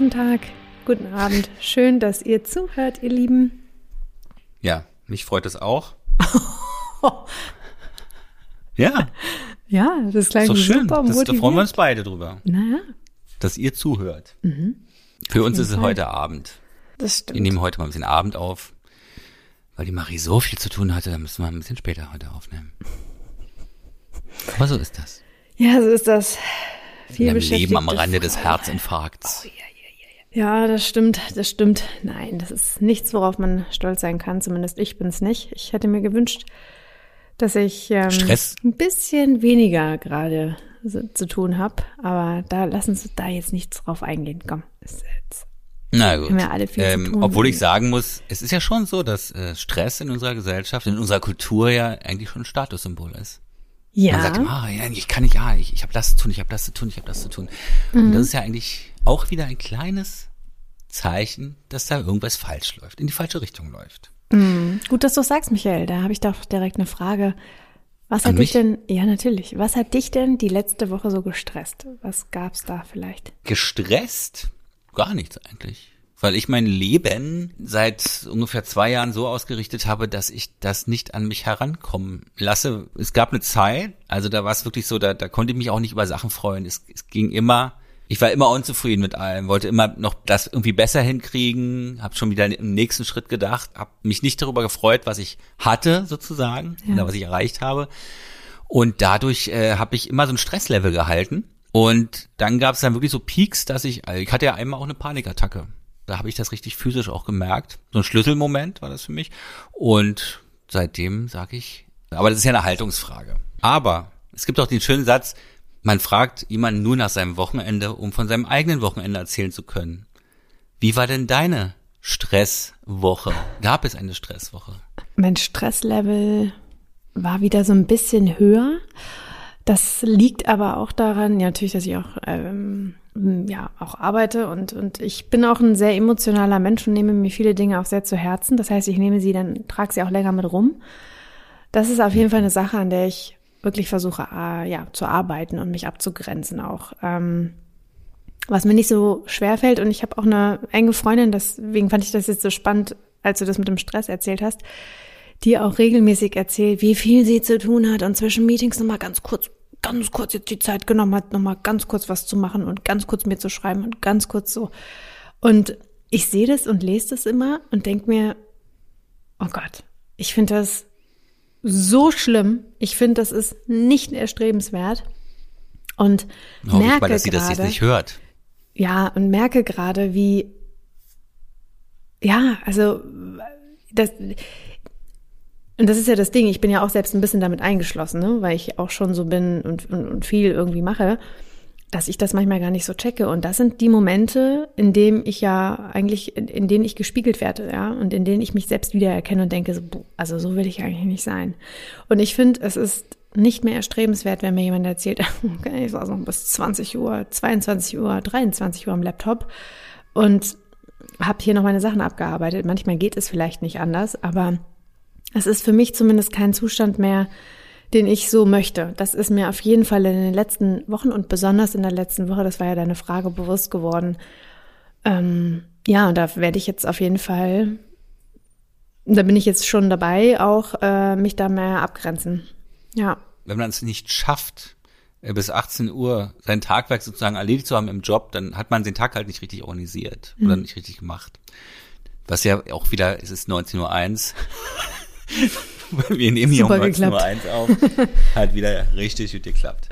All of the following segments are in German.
guten Tag, guten Abend. Schön, dass ihr zuhört, ihr Lieben. Ja, mich freut es auch. ja. Ja, das ist gleich so schön. super Das, da freuen wir uns beide drüber, Naja, dass ihr zuhört. Für uns ist es heute Abend. das Wir stimmt. nehmen heute mal ein bisschen Abend auf. Weil die Marie so viel zu tun hatte, da müssen wir ein bisschen später heute aufnehmen. Aber so ist das. Ja, so ist das. Viel einem Leben am Rande des. Herzinfarkts. Ja, das stimmt, das stimmt. Nein, das ist nichts, worauf man stolz sein kann. Zumindest ich bin's nicht. Ich hätte mir gewünscht, dass ich ähm, Stress? ein bisschen weniger gerade so, zu tun habe. Aber da lassen Sie da jetzt nichts drauf eingehen. Komm, ist jetzt. Na gut. Ähm, obwohl ich sagen muss, es ist ja schon so, dass äh, Stress in unserer Gesellschaft, in unserer Kultur ja eigentlich schon ein Statussymbol ist. Ja, Man sagt ah, ja, ich kann nicht, ja, ich, ich habe das zu tun, ich habe das zu tun, ich habe das zu tun. Mhm. Und das ist ja eigentlich auch wieder ein kleines Zeichen, dass da irgendwas falsch läuft, in die falsche Richtung läuft. gut, dass du sagst, Michael. Da habe ich doch direkt eine Frage. Was An hat dich mich? denn, ja natürlich, was hat dich denn die letzte Woche so gestresst? Was gab's da vielleicht? Gestresst? Gar nichts eigentlich. Weil ich mein Leben seit ungefähr zwei Jahren so ausgerichtet habe, dass ich das nicht an mich herankommen lasse. Es gab eine Zeit, also da war es wirklich so, da, da konnte ich mich auch nicht über Sachen freuen. Es, es ging immer, ich war immer unzufrieden mit allem, wollte immer noch das irgendwie besser hinkriegen, habe schon wieder im nächsten Schritt gedacht, habe mich nicht darüber gefreut, was ich hatte sozusagen Ja. oder was ich erreicht habe. Und dadurch äh, habe ich immer so ein Stresslevel gehalten. Und dann gab es dann wirklich so Peaks, dass ich, also ich hatte ja einmal auch eine Panikattacke. Da habe ich das richtig physisch auch gemerkt. So ein Schlüsselmoment war das für mich. Und seitdem sage ich, aber das ist ja eine Haltungsfrage. Aber es gibt auch den schönen Satz, man fragt jemanden nur nach seinem Wochenende, um von seinem eigenen Wochenende erzählen zu können. Wie war denn deine Stresswoche? Gab es eine Stresswoche? Mein Stresslevel war wieder so ein bisschen höher. Das liegt aber auch daran, ja, natürlich, dass ich auch, ähm, ja, auch arbeite und, und ich bin auch ein sehr emotionaler Mensch und nehme mir viele Dinge auch sehr zu Herzen. Das heißt, ich nehme sie dann, trage sie auch länger mit rum. Das ist auf jeden Fall eine Sache, an der ich wirklich versuche, äh, ja, zu arbeiten und mich abzugrenzen auch. Ähm, was mir nicht so schwer fällt und ich habe auch eine enge Freundin, deswegen fand ich das jetzt so spannend, als du das mit dem Stress erzählt hast, die auch regelmäßig erzählt, wie viel sie zu tun hat und zwischen Meetings nochmal ganz kurz, ganz kurz jetzt die Zeit genommen hat, nochmal ganz kurz was zu machen und ganz kurz mir zu schreiben und ganz kurz so. Und ich sehe das und lese das immer und denke mir, oh Gott, ich finde das so schlimm. Ich finde, das ist nicht erstrebenswert. Und Hoffe ich merke mal, dass sie das jetzt gerade- nicht hört. ja, und merke gerade, wie, ja, also, das, und das ist ja das Ding, ich bin ja auch selbst ein bisschen damit eingeschlossen, ne? weil ich auch schon so bin und, und, und viel irgendwie mache, dass ich das manchmal gar nicht so checke. Und das sind die Momente, in denen ich ja eigentlich, in, denen ich gespiegelt werde, ja, und in denen ich mich selbst wiedererkenne und denke, so, also so will ich eigentlich nicht sein. Und ich finde, es ist nicht mehr erstrebenswert, wenn mir jemand erzählt, okay, ich saß noch bis 20 Uhr, 22 Uhr, 23 Uhr am Laptop und habe hier noch meine Sachen abgearbeitet. Manchmal geht es vielleicht nicht anders, aber es ist für mich zumindest kein Zustand mehr, den ich so möchte. Das ist mir auf jeden Fall in den letzten Wochen und besonders in der letzten Woche, das war ja deine Frage, bewusst geworden. Ähm, ja, und da werde ich jetzt auf jeden Fall, da bin ich jetzt schon dabei, auch äh, mich da mehr abgrenzen. Ja. wenn man es nicht schafft, äh, bis 18 Uhr sein Tagwerk sozusagen erledigt zu haben im Job, dann hat man den Tag halt nicht richtig organisiert oder Mhm. nicht richtig gemacht. Was ja auch wieder, es ist 19.01 Uhr. Wir nehmen hier um geklappt. 19.01 Uhr auf. Hat wieder richtig gut geklappt.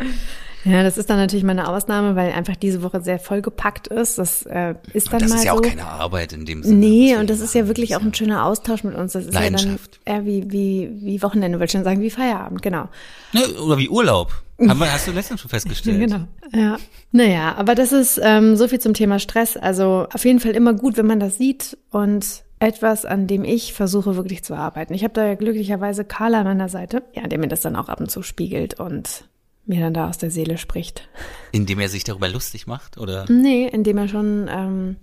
Ja, das ist dann natürlich meine Ausnahme, weil einfach diese Woche sehr vollgepackt ist. Das äh, ist dann das mal ist ja so. auch keine Arbeit in dem Sinne. Nee, und das ist ja wirklich auch ein schöner Austausch mit uns. Das ist ja dann eher wie, wie, wie Wochenende, wollte ich schon sagen, wie Feierabend, genau. Ne, oder wie Urlaub. Haben wir, hast du letztens schon festgestellt. Genau. Ja. Naja, aber das ist ähm, so viel zum Thema Stress. Also auf jeden Fall immer gut, wenn man das sieht und etwas, an dem ich versuche wirklich zu arbeiten. Ich habe da ja glücklicherweise Karl an meiner Seite, ja, der mir das dann auch ab und zu spiegelt und mir dann da aus der Seele spricht. Indem er sich darüber lustig macht, oder? Nee, indem er schon ähm,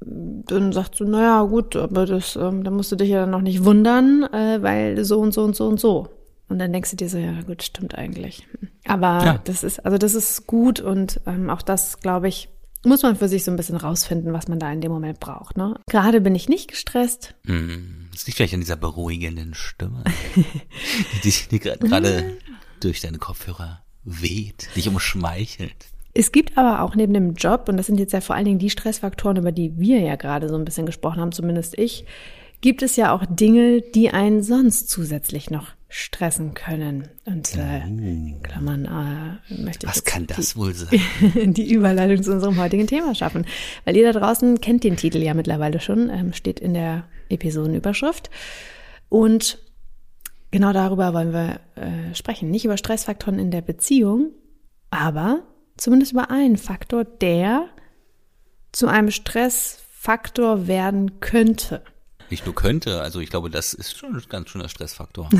dann sagt so, naja, gut, aber das, ähm, da musst du dich ja dann noch nicht wundern, äh, weil so und so und so und so. Und dann denkst du dir so, ja gut, stimmt eigentlich. Aber Ja. das ist, also das ist gut und ähm, auch das, glaube ich, muss man für sich so ein bisschen rausfinden, was man da in dem Moment braucht. Ne? Gerade bin ich nicht gestresst. Mm, das liegt vielleicht an dieser beruhigenden Stimme, die die gerade durch deine Kopfhörer weht, dich umschmeichelt. Es gibt aber auch neben dem Job, und das sind jetzt ja vor allen Dingen die Stressfaktoren, über die wir ja gerade so ein bisschen gesprochen haben, zumindest ich, gibt es ja auch Dinge, die einen sonst zusätzlich noch stressen können. Und äh, oh. Klammern, äh, möchte ich Was kann das die, wohl sein? die Überleitung zu unserem heutigen Thema schaffen. Weil ihr da draußen kennt den Titel ja mittlerweile schon, ähm, steht in der Episodenüberschrift. Und genau darüber wollen wir äh, sprechen. Nicht über Stressfaktoren in der Beziehung, aber zumindest über einen Faktor, der zu einem Stressfaktor werden könnte. Nicht nur könnte, also ich glaube, das ist schon ein ganz schöner Stressfaktor.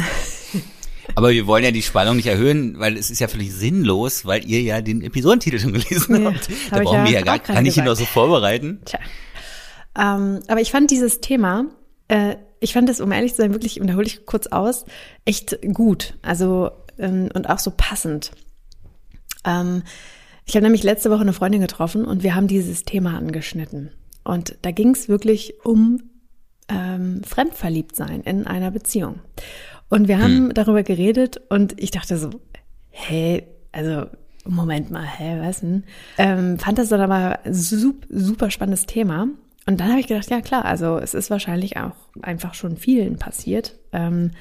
Aber wir wollen ja die Spannung nicht erhöhen, weil es ist ja völlig sinnlos, weil ihr ja den Episodentitel schon gelesen ja, habt. Da hab brauchen ja wir ja gar, kann ich ihn noch so vorbereiten. Tja. Ähm, aber ich fand dieses Thema, äh, ich fand das, um ehrlich zu sein, wirklich, und da hole ich kurz aus, echt gut. Also, ähm, und auch so passend. Ähm, ich habe nämlich letzte Woche eine Freundin getroffen und wir haben dieses Thema angeschnitten. Und da ging es wirklich um ähm, fremdverliebt sein in einer Beziehung. Und wir haben hm. darüber geredet und ich dachte so, hey, also Moment mal, hä, was denn? Ähm, fand das dann aber super, super spannendes Thema. Und dann habe ich gedacht, ja klar, also es ist wahrscheinlich auch einfach schon vielen passiert. Ähm,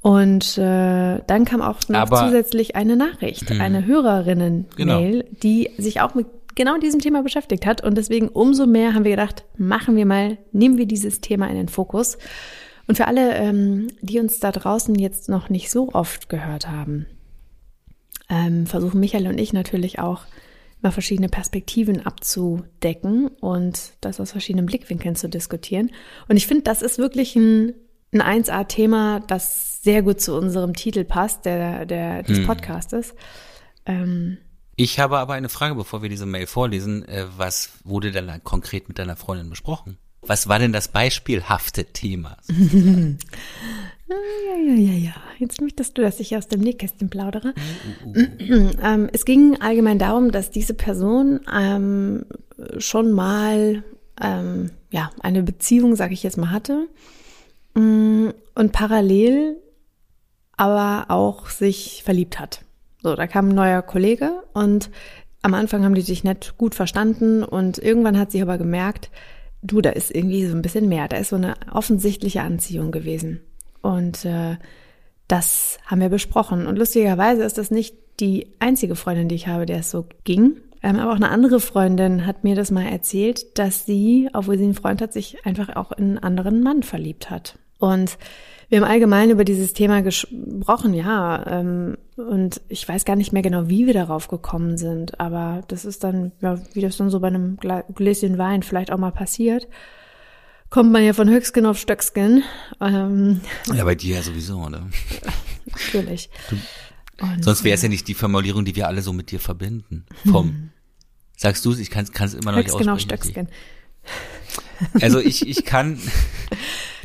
und äh, dann kam auch noch aber, zusätzlich eine Nachricht, hm. eine Hörerinnen-Mail, genau. die sich auch mit genau diesem Thema beschäftigt hat. Und deswegen umso mehr haben wir gedacht, machen wir mal, nehmen wir dieses Thema in den Fokus. Und für alle, ähm, die uns da draußen jetzt noch nicht so oft gehört haben, ähm, versuchen Michael und ich natürlich auch mal verschiedene Perspektiven abzudecken und das aus verschiedenen Blickwinkeln zu diskutieren. Und ich finde, das ist wirklich ein, ein 1A-Thema, das sehr gut zu unserem Titel passt, der, der des hm. Podcastes. Ähm, ich habe aber eine Frage, bevor wir diese Mail vorlesen. Äh, was wurde denn konkret mit deiner Freundin besprochen? Was war denn das beispielhafte Thema? ja, ja, ja, ja. Jetzt möchtest du, dass ich aus dem Nähkästchen plaudere. Uh, uh, uh. ähm, es ging allgemein darum, dass diese Person ähm, schon mal ähm, ja eine Beziehung, sage ich jetzt mal, hatte mm, und parallel aber auch sich verliebt hat. So, da kam ein neuer Kollege und am Anfang haben die sich nicht gut verstanden und irgendwann hat sie aber gemerkt, du, da ist irgendwie so ein bisschen mehr, da ist so eine offensichtliche Anziehung gewesen. Und äh, das haben wir besprochen. Und lustigerweise ist das nicht die einzige Freundin, die ich habe, der es so ging. Ähm, aber auch eine andere Freundin hat mir das mal erzählt, dass sie, obwohl sie einen Freund hat, sich einfach auch in einen anderen Mann verliebt hat. Und wir haben allgemein über dieses Thema gesprochen, ja. Ähm, und ich weiß gar nicht mehr genau, wie wir darauf gekommen sind. Aber das ist dann, ja, wie das dann so bei einem Gläschen Wein vielleicht auch mal passiert. Kommt man ja von Höchstgen auf Stöcksken. Ähm, ja, bei dir ja sowieso, oder? Natürlich. Und, sonst wäre es ja nicht die Formulierung, die wir alle so mit dir verbinden. Vom, hm. sagst du es, ich kann es immer noch Höchstgen nicht aussprechen. Auf Stöcksken. Also ich, ich kann,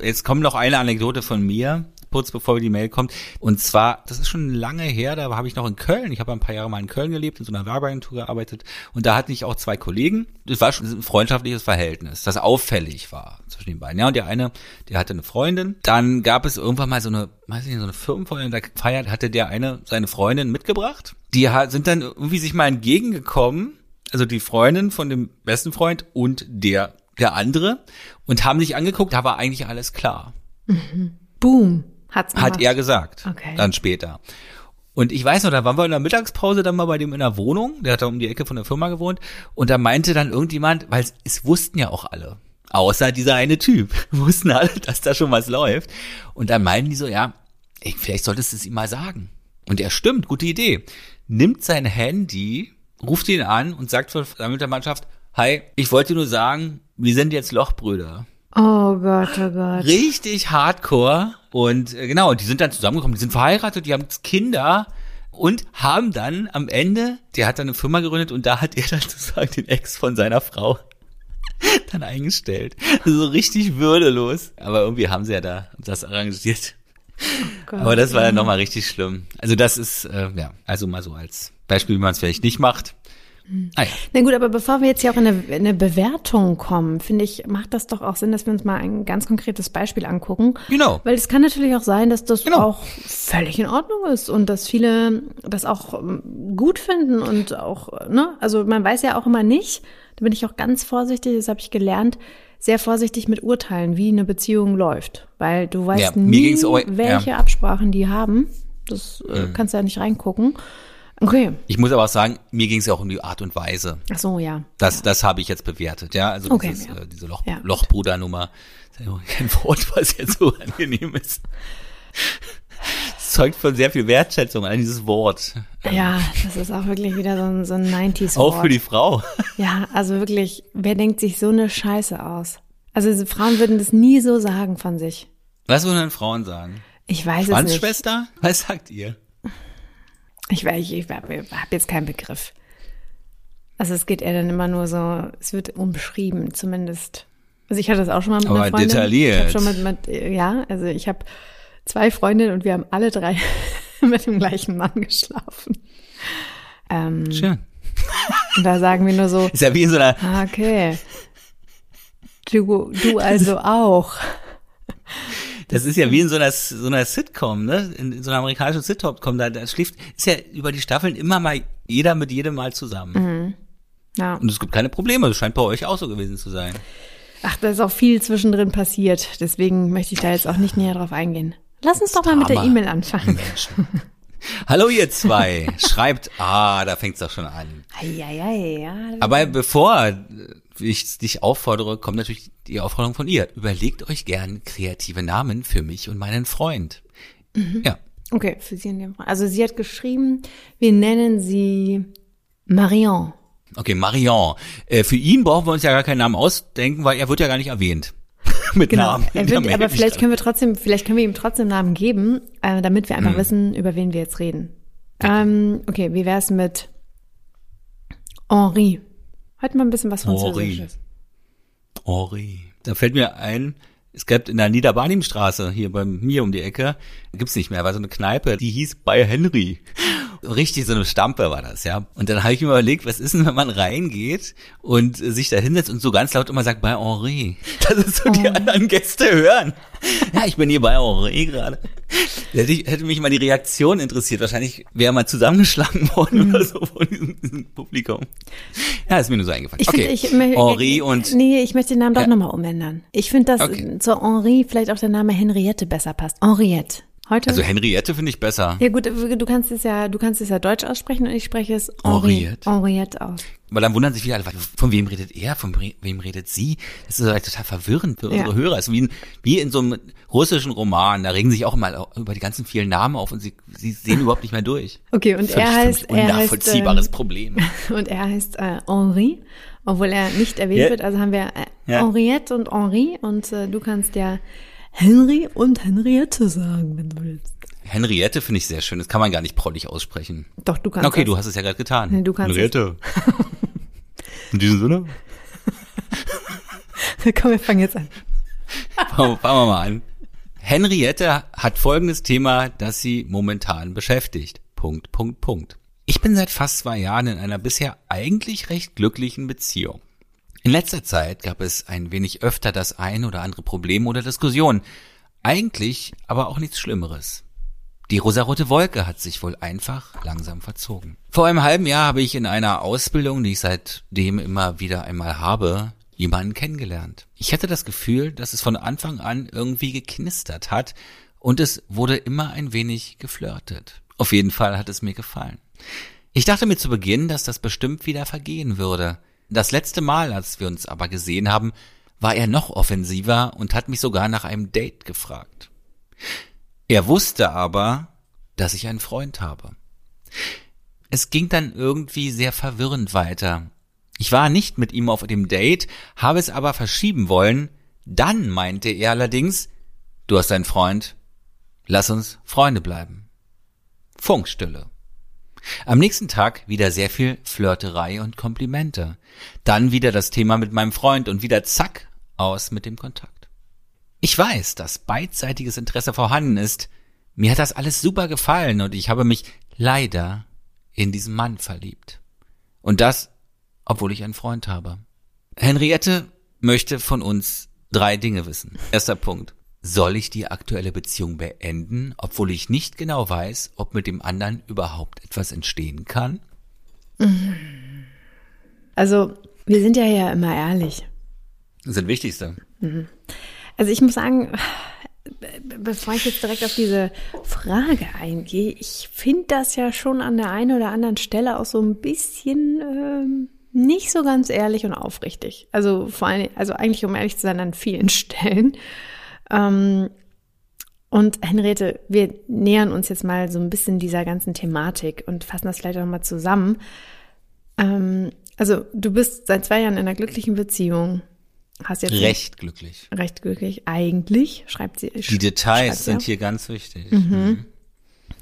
jetzt kommt noch eine Anekdote von mir, kurz bevor die Mail kommt. Und zwar, das ist schon lange her, da habe ich noch in Köln, ich habe ein paar Jahre mal in Köln gelebt, in so einer Werbeagentur gearbeitet. Und da hatte ich auch zwei Kollegen. Das war schon ein freundschaftliches Verhältnis, das auffällig war zwischen den beiden. Ja, und der eine, der hatte eine Freundin. Dann gab es irgendwann mal so eine, weiß ich nicht, so eine Firmenfeier, da feiert, hatte der eine seine Freundin mitgebracht. Die sind dann irgendwie sich mal entgegengekommen also die Freundin von dem besten Freund und der der andere und haben sich angeguckt, da war eigentlich alles klar. Mhm. Boom. Hat's Hat er gesagt. Okay. Dann später. Und ich weiß noch, da waren wir in der Mittagspause dann mal bei dem in der Wohnung, der hat da um die Ecke von der Firma gewohnt, und da meinte dann irgendjemand, weil es, es wussten ja auch alle, außer dieser eine Typ, wussten alle, dass da schon was läuft. Und dann meinen die so, ja, ey, vielleicht solltest du es ihm mal sagen. Und er stimmt, gute Idee. Nimmt sein Handy, ruft ihn an und sagt zur Mannschaft, hi, ich wollte nur sagen, wir sind jetzt Lochbrüder. Oh Gott, oh Gott. Richtig hardcore. Und äh, genau, die sind dann zusammengekommen, die sind verheiratet, die haben Kinder und haben dann am Ende, der hat dann eine Firma gegründet und da hat er dann sozusagen den Ex von seiner Frau dann eingestellt. So richtig würdelos. Aber irgendwie haben sie ja da das arrangiert. Oh Gott, Aber das war ja nochmal richtig schlimm. Also das ist, äh, ja, also mal so als Beispiel, wie man es vielleicht nicht macht. Ah ja. Na gut, aber bevor wir jetzt hier auch in eine, in eine Bewertung kommen, finde ich, macht das doch auch Sinn, dass wir uns mal ein ganz konkretes Beispiel angucken. Genau. Weil es kann natürlich auch sein, dass das Genau. auch völlig in Ordnung ist und dass viele das auch ähm, gut finden und auch, ne, also man weiß ja auch immer nicht, da bin ich auch ganz vorsichtig, das habe ich gelernt, sehr vorsichtig mit Urteilen, wie eine Beziehung läuft. Weil du weißt Ja, nie, welche ja. Absprachen die haben. Das äh, Mhm. kannst du ja nicht reingucken. Okay. Ich muss aber auch sagen, mir ging es ja auch um die Art und Weise. Ach so, ja. Das, das habe ich jetzt bewertet, ja. Also Okay, dieses, ja. äh, diese Loch, Ja. Lochbrudernummer. Das ist ja auch kein Wort, was jetzt so angenehm ist. Es zeugt von sehr viel Wertschätzung an dieses Wort. Ja, das ist auch wirklich wieder so ein, so ein 90s Auch für die Frau. Ja, also wirklich, wer denkt sich so eine Scheiße aus? Also diese Frauen würden das nie so sagen von sich. Was würden denn Frauen sagen? Ich weiß es nicht. Schwanzschwester? Was sagt ihr? Ich weiß, ich, ich habe jetzt keinen Begriff. Also es geht eher dann immer nur so, es wird umschrieben, zumindest. Also ich hatte das auch schon mal mit Aber einer Freundin. detailliert. Ich schon mit, mit, ja, also ich habe zwei Freundinnen und wir haben alle drei mit dem gleichen Mann geschlafen. Ähm, Schön. und da sagen wir nur so, Ist ja wie in so einer, ah, okay. Du, du also auch. Das ist ja wie in so einer, so einer Sitcom, ne? In so einer amerikanischen Sitcom, da, da schläft, ist ja über die Staffeln immer mal jeder mit jedem mal zusammen. Ja. Und es gibt keine Probleme. Das scheint bei euch auch so gewesen zu sein. Ach, da ist auch viel zwischendrin passiert. Deswegen möchte ich da jetzt auch nicht näher drauf eingehen. Lass uns doch mal mit der. E-Mail anfangen. Hallo ihr zwei. Schreibt, ah, da fängt's doch schon an. Eieiei, ja. Aber bevor ich dich auffordere, kommt natürlich die Aufforderung von ihr. Überlegt euch gern kreative Namen für mich und meinen Freund. Ja. Okay, für sie in dem Fall. Also sie hat geschrieben, wir nennen sie Marion. Okay, Marion. Äh, für ihn brauchen wir uns ja gar keinen Namen ausdenken, weil er wird ja gar nicht erwähnt. Mit Genau. Namen. Er wird, aber vielleicht können wir trotzdem, vielleicht können wir ihm trotzdem Namen geben, äh, damit wir einfach wissen, über wen wir jetzt reden. Ähm, okay, wie wär's mit Henri? Heute mal ein bisschen was Henri. Französisches. Henri. Da fällt mir ein, es gab in der Niederbarnimstraße, hier bei mir um die Ecke, gibt's nicht mehr, war so eine Kneipe, die hieß bei Henry. Richtig so eine Stampe war das, ja. Und dann habe ich mir überlegt, was ist denn, wenn man reingeht und äh, sich da hinsetzt und so ganz laut immer sagt, bei Henri. Das ist so die anderen Gäste hören. Ja, ich bin hier bei Henri gerade. Hätte, ich, hätte mich mal die Reaktion interessiert. Wahrscheinlich wäre mal zusammengeschlagen worden oder so von diesem, diesem Publikum. Ja, ist mir nur so eingefallen. Ich okay, finde, ich, Henri und Nee, ich möchte den Namen doch Ja. nochmal umändern. Ich finde, dass Okay. zu Henri vielleicht auch der Name Henriette besser passt. Henriette. Heute. Also Henriette finde ich besser. ja gut, du kannst es ja, du kannst es ja deutsch aussprechen und ich spreche es Henri, Henriette. Henriette aus. Weil dann wundern sich viele alle, von wem redet er, von wem redet sie? Das ist halt total verwirrend für unsere Ja. Hörer. Es ist wie, in, wie in so einem russischen Roman. Da regen sich auch immer über die ganzen vielen Namen auf und sie, sie sehen überhaupt nicht mehr durch. Okay, und Völlig er heißt, mich er heißt, unnachvollziehbares ähm, Problem. und er heißt äh, Henri, obwohl er nicht erwähnt Ja. wird. Also haben wir äh, Ja. Henriette und Henri und äh, du kannst ja Henry und Henriette sagen, wenn du willst. Henriette finde ich sehr schön. Das kann man gar nicht prollig aussprechen. Doch, du kannst Okay, das. du hast es ja gerade getan. Nee, du kannst Henriette. In diesem Sinne, Komm, wir fangen jetzt an. fangen fangen wir mal an. Henriette hat folgendes Thema, das sie momentan beschäftigt. Punkt, Punkt, Punkt. Ich bin seit fast zwei Jahren in einer bisher eigentlich recht glücklichen Beziehung. In letzter Zeit gab es ein wenig öfter das ein oder andere Problem oder Diskussion. Eigentlich aber auch nichts Schlimmeres. Die rosarote Wolke hat sich wohl einfach langsam verzogen. Vor einem halben Jahr habe ich in einer Ausbildung, die ich seitdem immer wieder einmal habe, jemanden kennengelernt. Ich hatte das Gefühl, dass es von Anfang an irgendwie geknistert hat und es wurde immer ein wenig geflirtet. Auf jeden Fall hat es mir gefallen. Ich dachte mir zu Beginn, dass das bestimmt wieder vergehen würde. Das letzte Mal, als wir uns aber gesehen haben, war er noch offensiver und hat mich sogar nach einem Date gefragt. Er wusste aber, dass ich einen Freund habe. Es ging dann irgendwie sehr verwirrend weiter. Ich war nicht mit ihm auf dem Date, habe es aber verschieben wollen. Dann meinte er allerdings, du hast einen Freund, lass uns Freunde bleiben. Funkstille. Am nächsten Tag wieder sehr viel Flirterei und Komplimente. Dann wieder das Thema mit meinem Freund und wieder zack, aus mit dem Kontakt. Ich weiß, dass beidseitiges Interesse vorhanden ist. Mir hat das alles super gefallen und ich habe mich leider in diesen Mann verliebt. Und das obwohl ich einen Freund habe. Henriette möchte von uns drei Dinge wissen. Erster Punkt. Soll ich die aktuelle Beziehung beenden, obwohl ich nicht genau weiß, ob mit dem anderen überhaupt etwas entstehen kann? Also, wir sind ja ja immer ehrlich. Das ist das Wichtigste. Also ich muss sagen, bevor ich jetzt direkt auf diese Frage eingehe, ich finde das ja schon an der einen oder anderen Stelle auch so ein bisschen ähm, nicht so ganz ehrlich und aufrichtig. Also vor allem, also eigentlich um ehrlich zu sein, an vielen Stellen. Ähm, und Henriette, wir nähern uns jetzt mal so ein bisschen dieser ganzen Thematik und fassen das vielleicht auch mal zusammen. Ähm, also du bist seit zwei Jahren in einer glücklichen Beziehung. Hast jetzt Recht glücklich. recht glücklich. Eigentlich schreibt sie. Die Details sie sind auch. hier ganz wichtig. Mhm.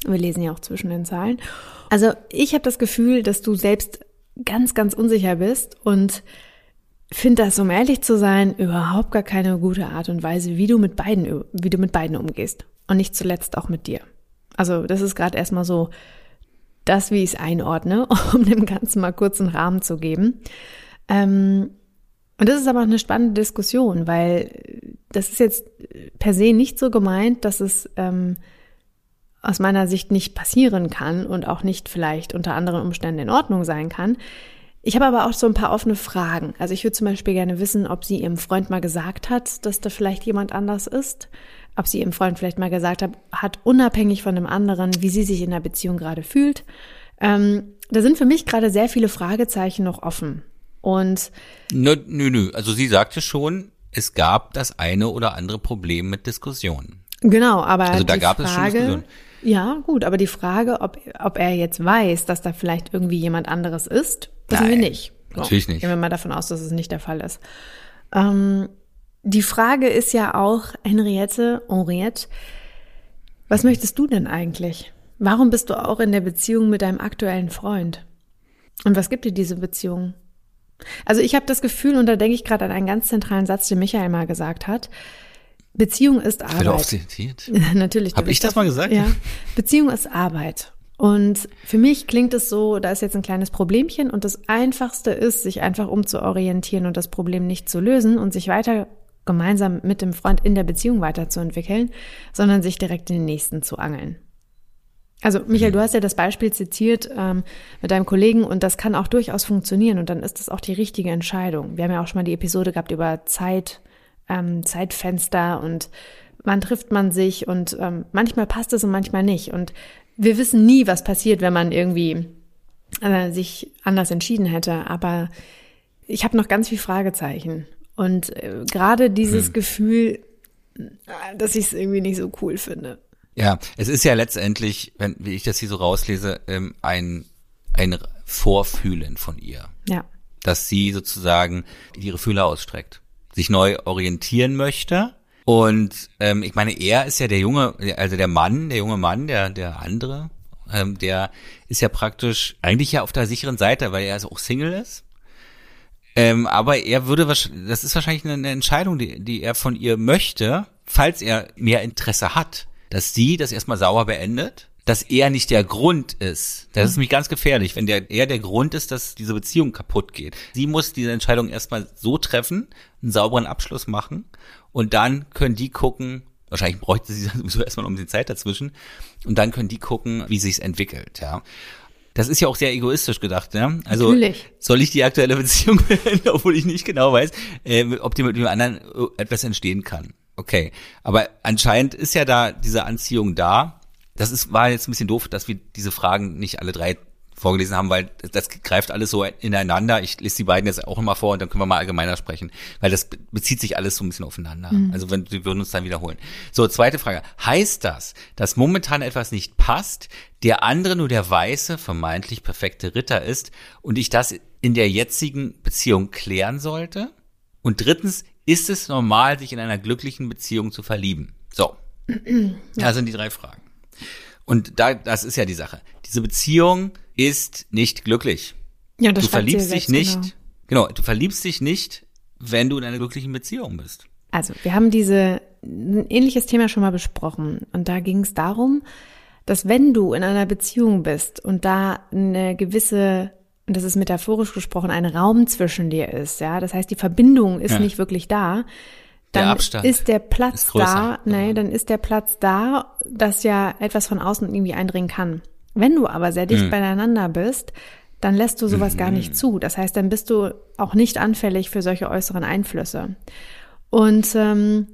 Wir lesen ja auch zwischen den Zahlen. Also ich habe das Gefühl, dass du selbst ganz, ganz unsicher bist und finde das, um ehrlich zu sein, überhaupt gar keine gute Art und Weise, wie du mit beiden, wie du mit beiden umgehst. Und nicht zuletzt auch mit dir. Also das ist gerade erstmal so das, wie ich es einordne, um dem Ganzen mal kurz einen Rahmen zu geben. Ähm, und das ist aber eine spannende Diskussion, weil das ist jetzt per se nicht so gemeint, dass es ähm, aus meiner Sicht nicht passieren kann und auch nicht vielleicht unter anderen Umständen in Ordnung sein kann. Ich habe aber auch so ein paar offene Fragen. Also ich würde zum Beispiel gerne wissen, ob sie ihrem Freund mal gesagt hat, dass da vielleicht jemand anders ist. Ob sie ihrem Freund vielleicht mal gesagt hat, hat unabhängig von dem anderen, wie sie sich in der Beziehung gerade fühlt. Ähm, da sind für mich gerade sehr viele Fragezeichen noch offen. Und Nö, nö, nö. Also sie sagte schon, es gab das eine oder andere Problem mit Diskussionen. Genau, aber Also da gab es schon Frage, Diskussionen. ja gut, aber die Frage, ob, ob er jetzt weiß, dass da vielleicht irgendwie jemand anderes ist, wissen wir Nein, nicht. natürlich nicht. Gehen wir mal davon aus, dass es nicht der Fall ist. Ähm, die Frage ist ja auch, Henriette, Henriette, was möchtest du denn eigentlich? Warum bist du auch in der Beziehung mit deinem aktuellen Freund? Und was gibt dir diese Beziehung? Also ich habe das Gefühl, und da denke ich gerade an einen ganz zentralen Satz, den Michael mal gesagt hat, Beziehung ist Ich werde Arbeit. oft zitiert. Natürlich. du Hab bist ich das mal gesagt? Ja. Beziehung ist Arbeit. Und für mich klingt es so, da ist jetzt ein kleines Problemchen und das Einfachste ist, sich einfach umzuorientieren und das Problem nicht zu lösen und sich weiter gemeinsam mit dem Freund in der Beziehung weiterzuentwickeln, sondern sich direkt in den nächsten zu angeln. Also Michael, du hast ja das Beispiel zitiert ähm, mit deinem Kollegen und das kann auch durchaus funktionieren und dann ist das auch die richtige Entscheidung. Wir haben ja auch schon mal die Episode gehabt über Zeit, ähm, Zeitfenster und wann trifft man sich und ähm, manchmal passt es und manchmal nicht und wir wissen nie, was passiert, wenn man irgendwie äh, sich anders entschieden hätte, aber ich habe noch ganz viel Fragezeichen und äh, gerade dieses Gefühl, äh, dass ich es irgendwie nicht so cool finde. Ja, es ist ja letztendlich, wenn wie ich das hier so rauslese, ähm, ein ein Vorfühlen von ihr, Ja. dass sie sozusagen ihre Fühler ausstreckt, sich neu orientieren möchte. Und ähm, ich meine, er ist ja der junge, also der Mann, der junge Mann, der der andere, ähm, der ist ja praktisch eigentlich ja auf der sicheren Seite, weil er also auch Single ist. Ähm, aber er würde wahrscheinlich, das ist wahrscheinlich eine, eine Entscheidung, die, die er von ihr möchte, falls er mehr Interesse hat, dass sie das erstmal sauer beendet, dass er nicht der Grund ist. Das ist nämlich ganz gefährlich, wenn der, er der Grund ist, dass diese Beziehung kaputt geht. Sie muss diese Entscheidung erstmal so treffen, einen sauberen Abschluss machen und dann können die gucken, wahrscheinlich bräuchte sie sowieso erstmal noch ein bisschen Zeit dazwischen und dann können die gucken, wie sich's entwickelt, ja. Das ist ja auch sehr egoistisch gedacht, ja. Also Natürlich. soll ich die aktuelle Beziehung beenden, obwohl ich nicht genau weiß, äh, ob die mit dem anderen äh, etwas entstehen kann. Okay, aber anscheinend ist ja da diese Anziehung da. Das ist war jetzt ein bisschen doof, dass wir diese Fragen nicht alle drei vorgelesen haben, weil das greift alles so ineinander. Ich lese die beiden jetzt auch immer vor und dann können wir mal allgemeiner sprechen, weil das be- bezieht sich alles so ein bisschen aufeinander. Also wenn wir würden uns dann wiederholen. So, zweite Frage. Heißt das, dass momentan etwas nicht passt, der andere nur der weiße, vermeintlich perfekte Ritter ist und ich das in der jetzigen Beziehung klären sollte? Und drittens, ist es normal, sich in einer glücklichen Beziehung zu verlieben? So. Das sind die drei Fragen. Und da, das ist ja die Sache. Diese Beziehung ist nicht glücklich. Ja, das du verliebst dich nicht, genau. genau. du verliebst dich nicht, wenn du in einer glücklichen Beziehung bist. Also, wir haben diese ein ähnliches Thema schon mal besprochen und da ging es darum, dass wenn du in einer Beziehung bist und da eine gewisse und das ist metaphorisch gesprochen, ein Raum zwischen dir ist, ja, das heißt, die Verbindung ist Ja. nicht wirklich da, dann Der ist der Platz ist da, nee, Ja. dann ist der Platz da, dass ja etwas von außen irgendwie eindringen kann. Wenn du aber sehr dicht beieinander bist, dann lässt du sowas gar nicht zu. Das heißt, dann bist du auch nicht anfällig für solche äußeren Einflüsse. Und ähm,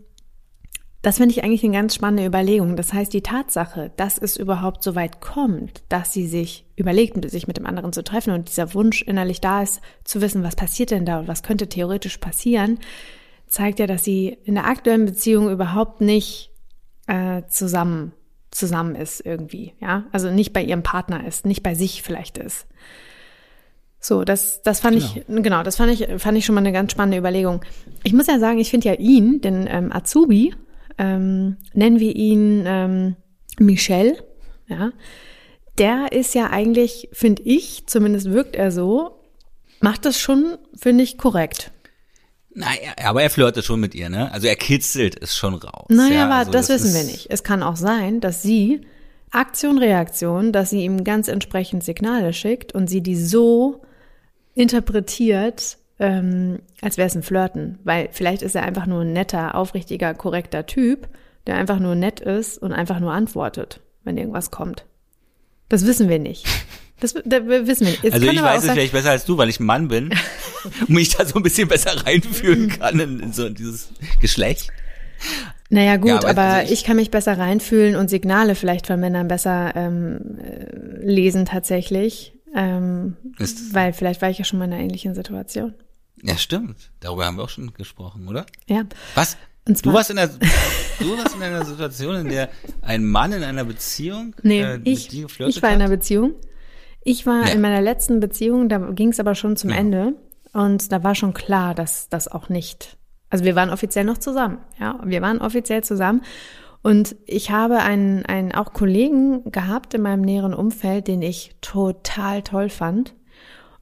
das finde ich eigentlich eine ganz spannende Überlegung. Das heißt, die Tatsache, dass es überhaupt so weit kommt, dass sie sich überlegt, sich mit dem anderen zu treffen und dieser Wunsch innerlich da ist, zu wissen, was passiert denn da und was könnte theoretisch passieren, zeigt ja, dass sie in der aktuellen Beziehung überhaupt nicht äh, zusammen zusammen ist irgendwie, ja, also nicht bei ihrem Partner ist, nicht bei sich vielleicht ist. So, das, das fand ich, genau, das fand ich, fand ich schon mal eine ganz spannende Überlegung. Ich muss ja sagen, ich finde ja ihn, den ähm, Azubi, ähm, nennen wir ihn ähm, Michel, ja, der ist ja eigentlich, finde ich, zumindest wirkt er so, macht das schon, finde ich, korrekt. Naja, aber er flirtet schon mit ihr, ne? Also er kitzelt es schon raus. Naja, ja, aber also das, wissen ist- wir nicht. Es kann auch sein, dass sie Aktion, Reaktion, dass sie ihm ganz entsprechend Signale schickt und sie die so interpretiert, ähm, als wäre es ein Flirten. Weil vielleicht ist er einfach nur ein netter, aufrichtiger, korrekter Typ, der einfach nur nett ist und einfach nur antwortet, wenn irgendwas kommt. Das wissen wir nicht. Das, das wissen wir nicht. Es Also ich weiß es vielleicht besser als du, weil ich ein Mann bin und mich da so ein bisschen besser reinfühlen kann in, in so dieses Geschlecht. Naja gut, Ja, aber aber, also ich, ich- kann mich besser reinfühlen und Signale vielleicht von Männern besser ähm, äh, lesen tatsächlich, ähm, weil vielleicht war ich ja schon mal in einer ähnlichen Situation. Ja, stimmt. Darüber haben wir auch schon gesprochen, oder? Ja, Was? Du warst in der, du warst in einer Situation, in der ein Mann in einer Beziehung nee, äh, mit ich, dir geflirtet ich war in einer? Beziehung. Ich war Ja. in meiner letzten Beziehung, da ging es aber schon zum Ja. Ende und da war schon klar, dass das auch nicht. Also wir waren offiziell noch zusammen, ja, wir waren offiziell zusammen und ich habe einen, einen auch Kollegen gehabt in meinem näheren Umfeld, den ich total toll fand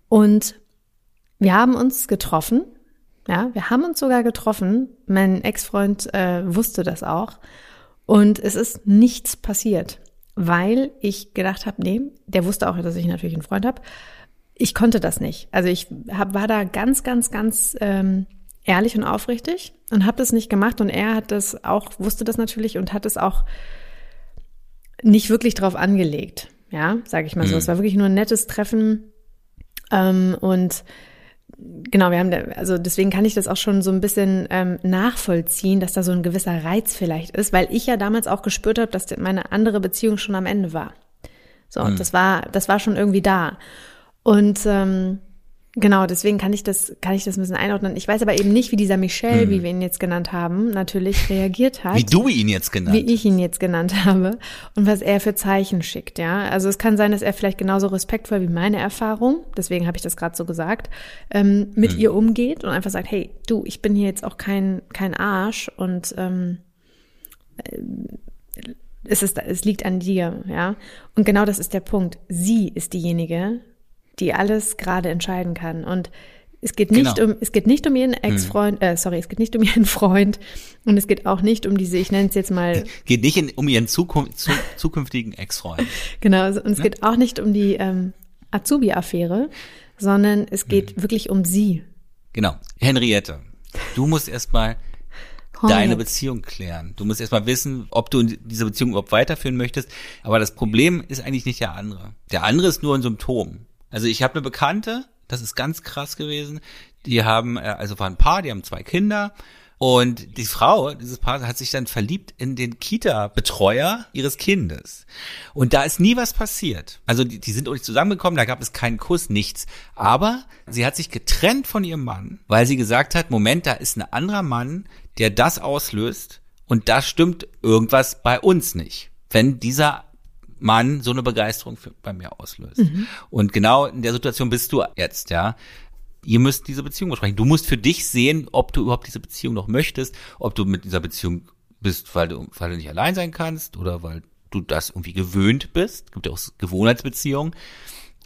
und wir haben uns getroffen, ja, wir haben uns sogar getroffen. Mein Ex-Freund äh, wusste das auch. Und es ist nichts passiert, weil ich gedacht habe, nee, der wusste auch, dass ich natürlich einen Freund habe. Ich konnte das nicht. Also ich hab, war da ganz, ganz, ganz ähm, ehrlich und aufrichtig und habe das nicht gemacht. Und er hat das auch, wusste das natürlich und hat es auch nicht wirklich drauf angelegt. Ja, sage ich mal so. Es war wirklich nur ein nettes Treffen. Ähm, und genau, wir haben, da, also deswegen kann ich das auch schon so ein bisschen ähm, nachvollziehen, dass da so ein gewisser Reiz vielleicht ist, weil ich ja damals auch gespürt habe, dass meine andere Beziehung schon am Ende war. So, und das war, das war schon irgendwie da. Und ähm, genau, deswegen kann ich das, kann ich das ein bisschen einordnen. Ich weiß aber eben nicht, wie dieser Michel, wie wir ihn jetzt genannt haben, natürlich reagiert hat Wie du ihn jetzt genannt wie ich ihn jetzt genannt habe und was er für Zeichen schickt, ja. Also es kann sein, dass er vielleicht genauso respektvoll wie meine Erfahrung, deswegen habe ich das gerade so gesagt, ähm, mit Hm. ihr umgeht und einfach sagt, hey, du, ich bin hier jetzt auch kein kein Arsch und ähm, äh, es ist es liegt an dir, ja. Und genau das ist der Punkt. Sie ist diejenige, die alles gerade entscheiden kann und es geht nicht Genau. um es geht nicht um ihren Ex-Freund, äh, sorry, es geht nicht um ihren Freund und es geht auch nicht um diese, ich nenne es jetzt mal Geht nicht in, um ihren Zukunft, zu, zukünftigen Ex-Freund. Genau, also- und es geht auch nicht um die ähm, Azubi-Affäre, sondern es geht wirklich um sie. Genau. Henriette, du musst erstmal deine. Beziehung klären. Du musst erstmal wissen, ob du diese Beziehung überhaupt weiterführen möchtest. Aber das Problem ist eigentlich nicht der andere. Der andere ist nur ein Symptom. Also ich habe eine Bekannte, das ist ganz krass gewesen. Die haben, äh, also war ein Paar, die haben zwei Kinder. Und die Frau, dieses Paar, hat sich dann verliebt in den Kita-Betreuer ihres Kindes. Und da ist nie was passiert. Also die, die sind auch nicht zusammengekommen, da gab es keinen Kuss, nichts. Aber sie hat sich getrennt von ihrem Mann, weil sie gesagt hat, Moment, da ist ein anderer Mann, der das auslöst und da stimmt irgendwas bei uns nicht. Wenn dieser Mann so eine Begeisterung für, bei mir auslöst. Und genau in der Situation bist du jetzt, ja. Ihr müsst diese Beziehung besprechen. Du musst für dich sehen, ob du überhaupt diese Beziehung noch möchtest, ob du mit dieser Beziehung bist, weil du, weil du nicht allein sein kannst oder weil du das irgendwie gewöhnt bist. Gibt ja auch Gewohnheitsbeziehungen.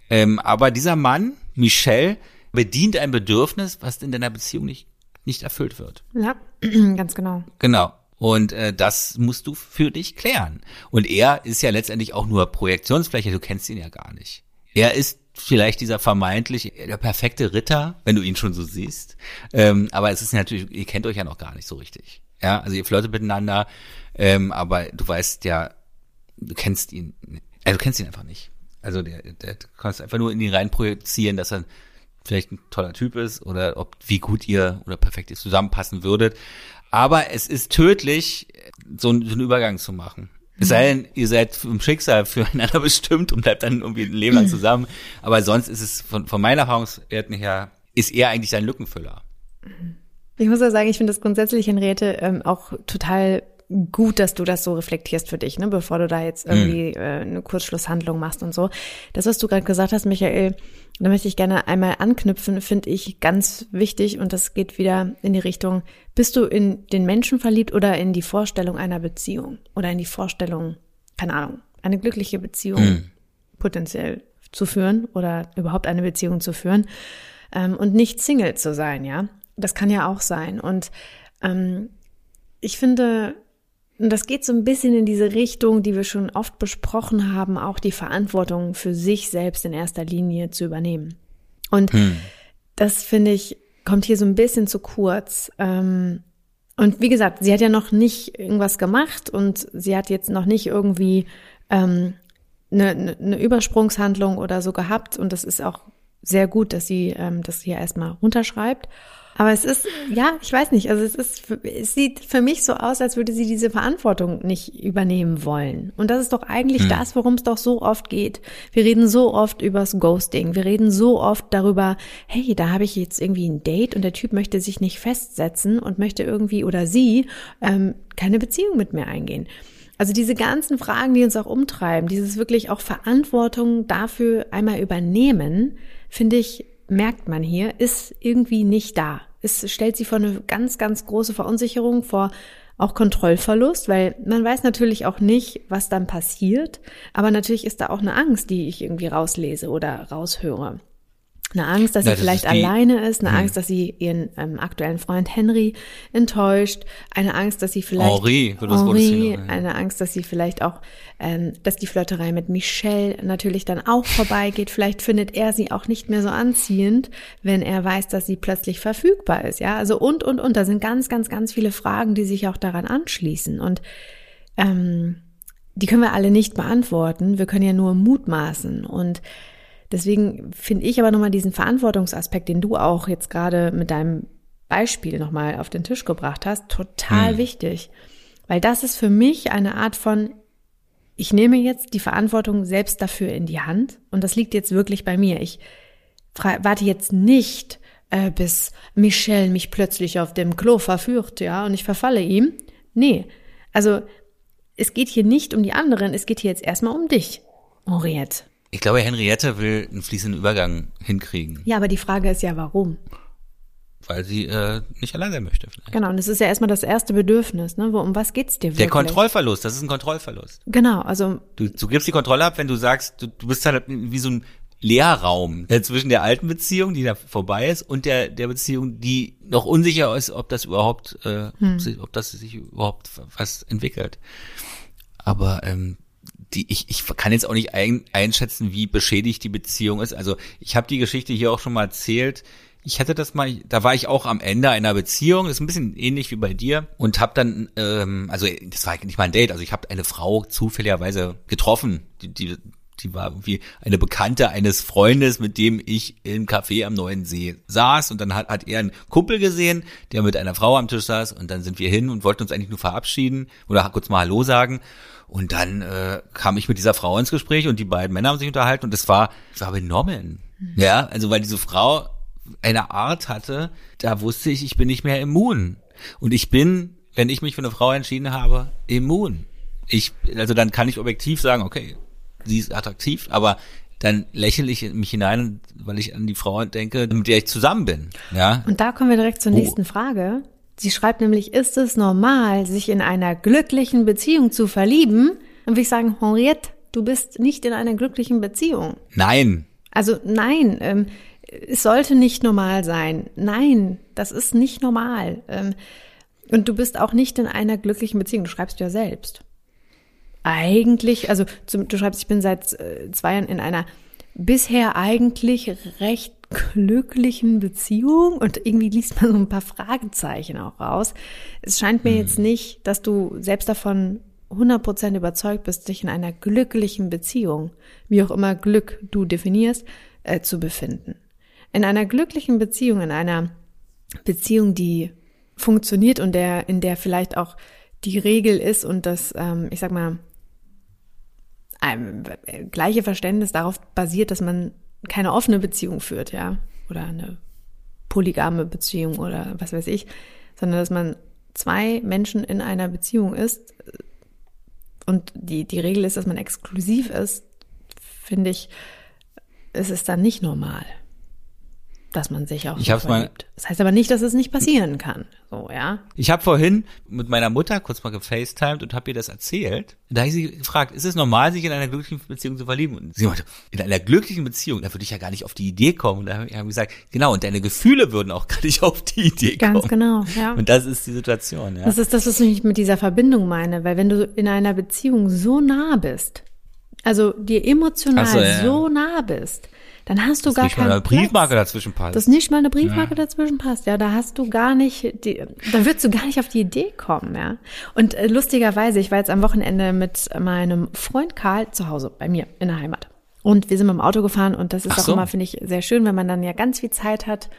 Ähm, aber dieser Mann, Michel, bedient ein Bedürfnis, was in deiner Beziehung nicht, nicht erfüllt wird. Ja, ganz genau. Genau. Und äh, das musst du für dich klären. Und er ist ja letztendlich auch nur Projektionsfläche, du kennst ihn ja gar nicht. Er ist vielleicht dieser vermeintlich der perfekte Ritter, wenn du ihn schon so siehst. Ähm, aber es ist natürlich, ihr kennt euch ja noch gar nicht so richtig. Ja, also ihr flirtet miteinander, ähm, aber du weißt ja, du kennst ihn, also du kennst ihn einfach nicht. Also der, der du kannst einfach nur in ihn rein projizieren, dass er vielleicht ein toller Typ ist oder ob wie gut ihr oder perfekt ihr zusammenpassen würdet. Aber es ist tödlich, so, einen, Übergang zu machen. Es sei denn, ihr seid im Schicksal füreinander bestimmt und bleibt dann irgendwie ein Leben lang zusammen. Aber sonst ist es von, von meinen Erfahrungswerten her, ist er eigentlich ein Lückenfüller. Ich muss ja sagen, ich finde das grundsätzlich, Henriette, ähm, auch total gut, dass du das so reflektierst für dich, ne, bevor du da jetzt irgendwie mhm. äh, eine Kurzschlusshandlung machst und so. Das, was du gerade gesagt hast, Michael, da möchte ich gerne einmal anknüpfen, finde ich ganz wichtig und das geht wieder in die Richtung, bist du in den Menschen verliebt oder in die Vorstellung einer Beziehung oder in die Vorstellung, keine Ahnung, eine glückliche Beziehung mhm. potenziell zu führen oder überhaupt eine Beziehung zu führen ähm, und nicht Single zu sein, ja. Das kann ja auch sein und ähm, ich finde, und das geht so ein bisschen in diese Richtung, die wir schon oft besprochen haben, auch die Verantwortung für sich selbst in erster Linie zu übernehmen. Und hm. das finde ich, kommt hier so ein bisschen zu kurz. Ähm, und wie gesagt, sie hat ja noch nicht irgendwas gemacht und sie hat jetzt noch nicht irgendwie ähm, eine, eine Übersprungshandlung oder so gehabt. Und das ist auch sehr gut, dass sie ähm, das hier erstmal runterschreibt. Aber es ist, ja, ich weiß nicht, also es ist, es sieht für mich so aus, als würde sie diese Verantwortung nicht übernehmen wollen. Und das ist doch eigentlich hm. das, worum es doch so oft geht. Wir reden so oft übers Ghosting. Wir reden so oft darüber, hey, da habe ich jetzt irgendwie ein Date und der Typ möchte sich nicht festsetzen und möchte irgendwie oder sie ähm, keine Beziehung mit mir eingehen. Also diese ganzen Fragen, die uns auch umtreiben, dieses wirklich auch Verantwortung dafür einmal übernehmen, finde ich, merkt man hier, ist irgendwie nicht da es stellt sie vor eine ganz, ganz große Verunsicherung, vor auch Kontrollverlust, weil man weiß natürlich auch nicht, was dann passiert, aber natürlich ist da auch eine Angst, die ich irgendwie rauslese oder raushöre. Eine Angst, dass sie das vielleicht alleine ist, eine hm. Angst, dass sie ihren ähm, aktuellen Freund Henry enttäuscht, eine Angst, dass sie vielleicht Henri, Henri eine Angst, dass sie vielleicht auch, ähm, dass die Flirterei mit Michelle natürlich dann auch vorbeigeht. Vielleicht findet er sie auch nicht mehr so anziehend, wenn er weiß, dass sie plötzlich verfügbar ist. Ja, also und und und. Da sind ganz, ganz, ganz viele Fragen, die sich auch daran anschließen und ähm, die können wir alle nicht beantworten. Wir können ja nur mutmaßen und Deswegen finde ich aber nochmal diesen Verantwortungsaspekt, den du auch jetzt gerade mit deinem Beispiel nochmal auf den Tisch gebracht hast, total hm. wichtig. Weil das ist für mich eine Art von, ich nehme jetzt die Verantwortung selbst dafür in die Hand und das liegt jetzt wirklich bei mir. Ich warte jetzt nicht, äh, bis Michelle mich plötzlich auf dem Klo verführt, ja, und ich verfalle ihm. Nee, also es geht hier nicht um die anderen, es geht hier jetzt erstmal um dich, Henriette. Ich glaube, Henriette will einen fließenden Übergang hinkriegen. Ja, aber die Frage ist ja, warum? Weil sie äh, nicht allein sein möchte. Vielleicht. Genau, und das ist ja erstmal das erste Bedürfnis, ne? Wo, um was geht's dir wirklich? Der Kontrollverlust, das ist ein Kontrollverlust. Genau, also. Du, du gibst die Kontrolle ab, wenn du sagst, du, du bist halt wie so ein Leerraum zwischen der alten Beziehung, die da vorbei ist, und der, der Beziehung, die noch unsicher ist, ob das überhaupt, äh, hm. ob das sich überhaupt was entwickelt. Aber ähm, die, ich, ich kann jetzt auch nicht ein, einschätzen, wie beschädigt die Beziehung ist. Also ich habe die Geschichte hier auch schon mal erzählt. Ich hatte das mal, da war ich auch am Ende einer Beziehung, das ist ein bisschen ähnlich wie bei dir und habe dann, ähm, also das war nicht mal ein Date, also ich habe eine Frau zufälligerweise getroffen, die, die, die war irgendwie eine Bekannte eines Freundes, mit dem ich im Café am Neuen See saß und dann hat, hat er einen Kumpel gesehen, der mit einer Frau am Tisch saß und dann sind wir hin und wollten uns eigentlich nur verabschieden oder kurz mal Hallo sagen und dann äh, kam ich mit dieser Frau ins Gespräch und die beiden Männer haben sich unterhalten und es war, es war benommen. Mhm. Ja, also weil diese Frau eine Art hatte, da wusste ich, ich bin nicht mehr immun. Und ich bin, wenn ich mich für eine Frau entschieden habe, immun. Ich, also dann kann ich objektiv sagen, okay, sie ist attraktiv, aber dann lächle ich mich hinein, weil ich an die Frau denke, mit der ich zusammen bin. Ja. Und da kommen wir direkt zur oh. nächsten Frage. Sie schreibt nämlich, ist es normal, sich in einer glücklichen Beziehung zu verlieben? Und will ich sagen, Henriette, du bist nicht in einer glücklichen Beziehung. Nein. Also nein, ähm, es sollte nicht normal sein. Nein, das ist nicht normal. Ähm, und du bist auch nicht in einer glücklichen Beziehung. Du schreibst ja selbst. Eigentlich, also du schreibst, ich bin seit äh, zwei Jahren in einer bisher eigentlich recht glücklichen Beziehung und irgendwie liest man so ein paar Fragezeichen auch raus. Es scheint mir jetzt nicht, dass du selbst davon 100% überzeugt bist, dich in einer glücklichen Beziehung, wie auch immer Glück du definierst, äh, zu befinden. In einer glücklichen Beziehung, in einer Beziehung, die funktioniert und der, in der vielleicht auch die Regel ist und das, ähm, ich sag mal, ein, äh, gleiche Verständnis darauf basiert, dass man keine offene Beziehung führt, ja, oder eine polygame Beziehung oder was weiß ich, sondern dass man zwei Menschen in einer Beziehung ist und die, die Regel ist, dass man exklusiv ist, finde ich, ist es dann nicht normal dass man sich auch ich so verliebt. Mal, das heißt aber nicht, dass es nicht passieren kann. So, ja. Ich habe vorhin mit meiner Mutter kurz mal gefacetimed und habe ihr das erzählt. Da habe ich sie gefragt, ist es normal, sich in einer glücklichen Beziehung zu verlieben? Und sie meinte, in einer glücklichen Beziehung, da würde ich ja gar nicht auf die Idee kommen. Und da habe ich gesagt, genau, und deine Gefühle würden auch gar nicht auf die Idee kommen. Ganz genau, ja. Und das ist die Situation, ja. Das ist das, was ich mit dieser Verbindung meine, weil wenn du in einer Beziehung so nah bist, also dir emotional so, ja. so nah bist, dann hast du dass gar nicht mal eine Briefmarke dazwischen passt. Dass nicht mal eine Briefmarke ja. dazwischen passt, ja, da hast du gar nicht, die, da würdest du gar nicht auf die Idee kommen, ja. Und äh, lustigerweise, ich war jetzt am Wochenende mit meinem Freund Karl zu Hause bei mir in der Heimat. Und wir sind mit dem Auto gefahren und das ist Ach auch immer, finde ich, sehr schön, wenn man dann ja ganz viel Zeit hat,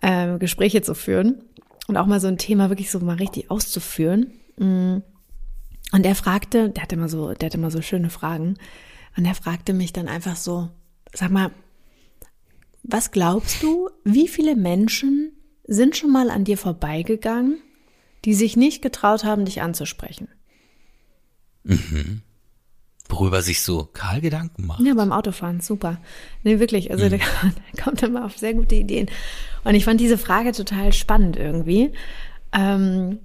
äh, Gespräche zu führen und auch mal so ein Thema wirklich so mal richtig auszuführen. Mm. Und er fragte, der hatte immer so, der hatte immer so schöne Fragen. Und er fragte mich dann einfach so, sag mal, was glaubst du, wie viele Menschen sind schon mal an dir vorbeigegangen, die sich nicht getraut haben, dich anzusprechen? Mhm. Worüber sich so Karl Gedanken macht. Ja, beim Autofahren, super. Nee, wirklich, also mhm. der, der, kommt immer auf sehr gute Ideen. Und ich fand diese Frage total spannend irgendwie. Ähm,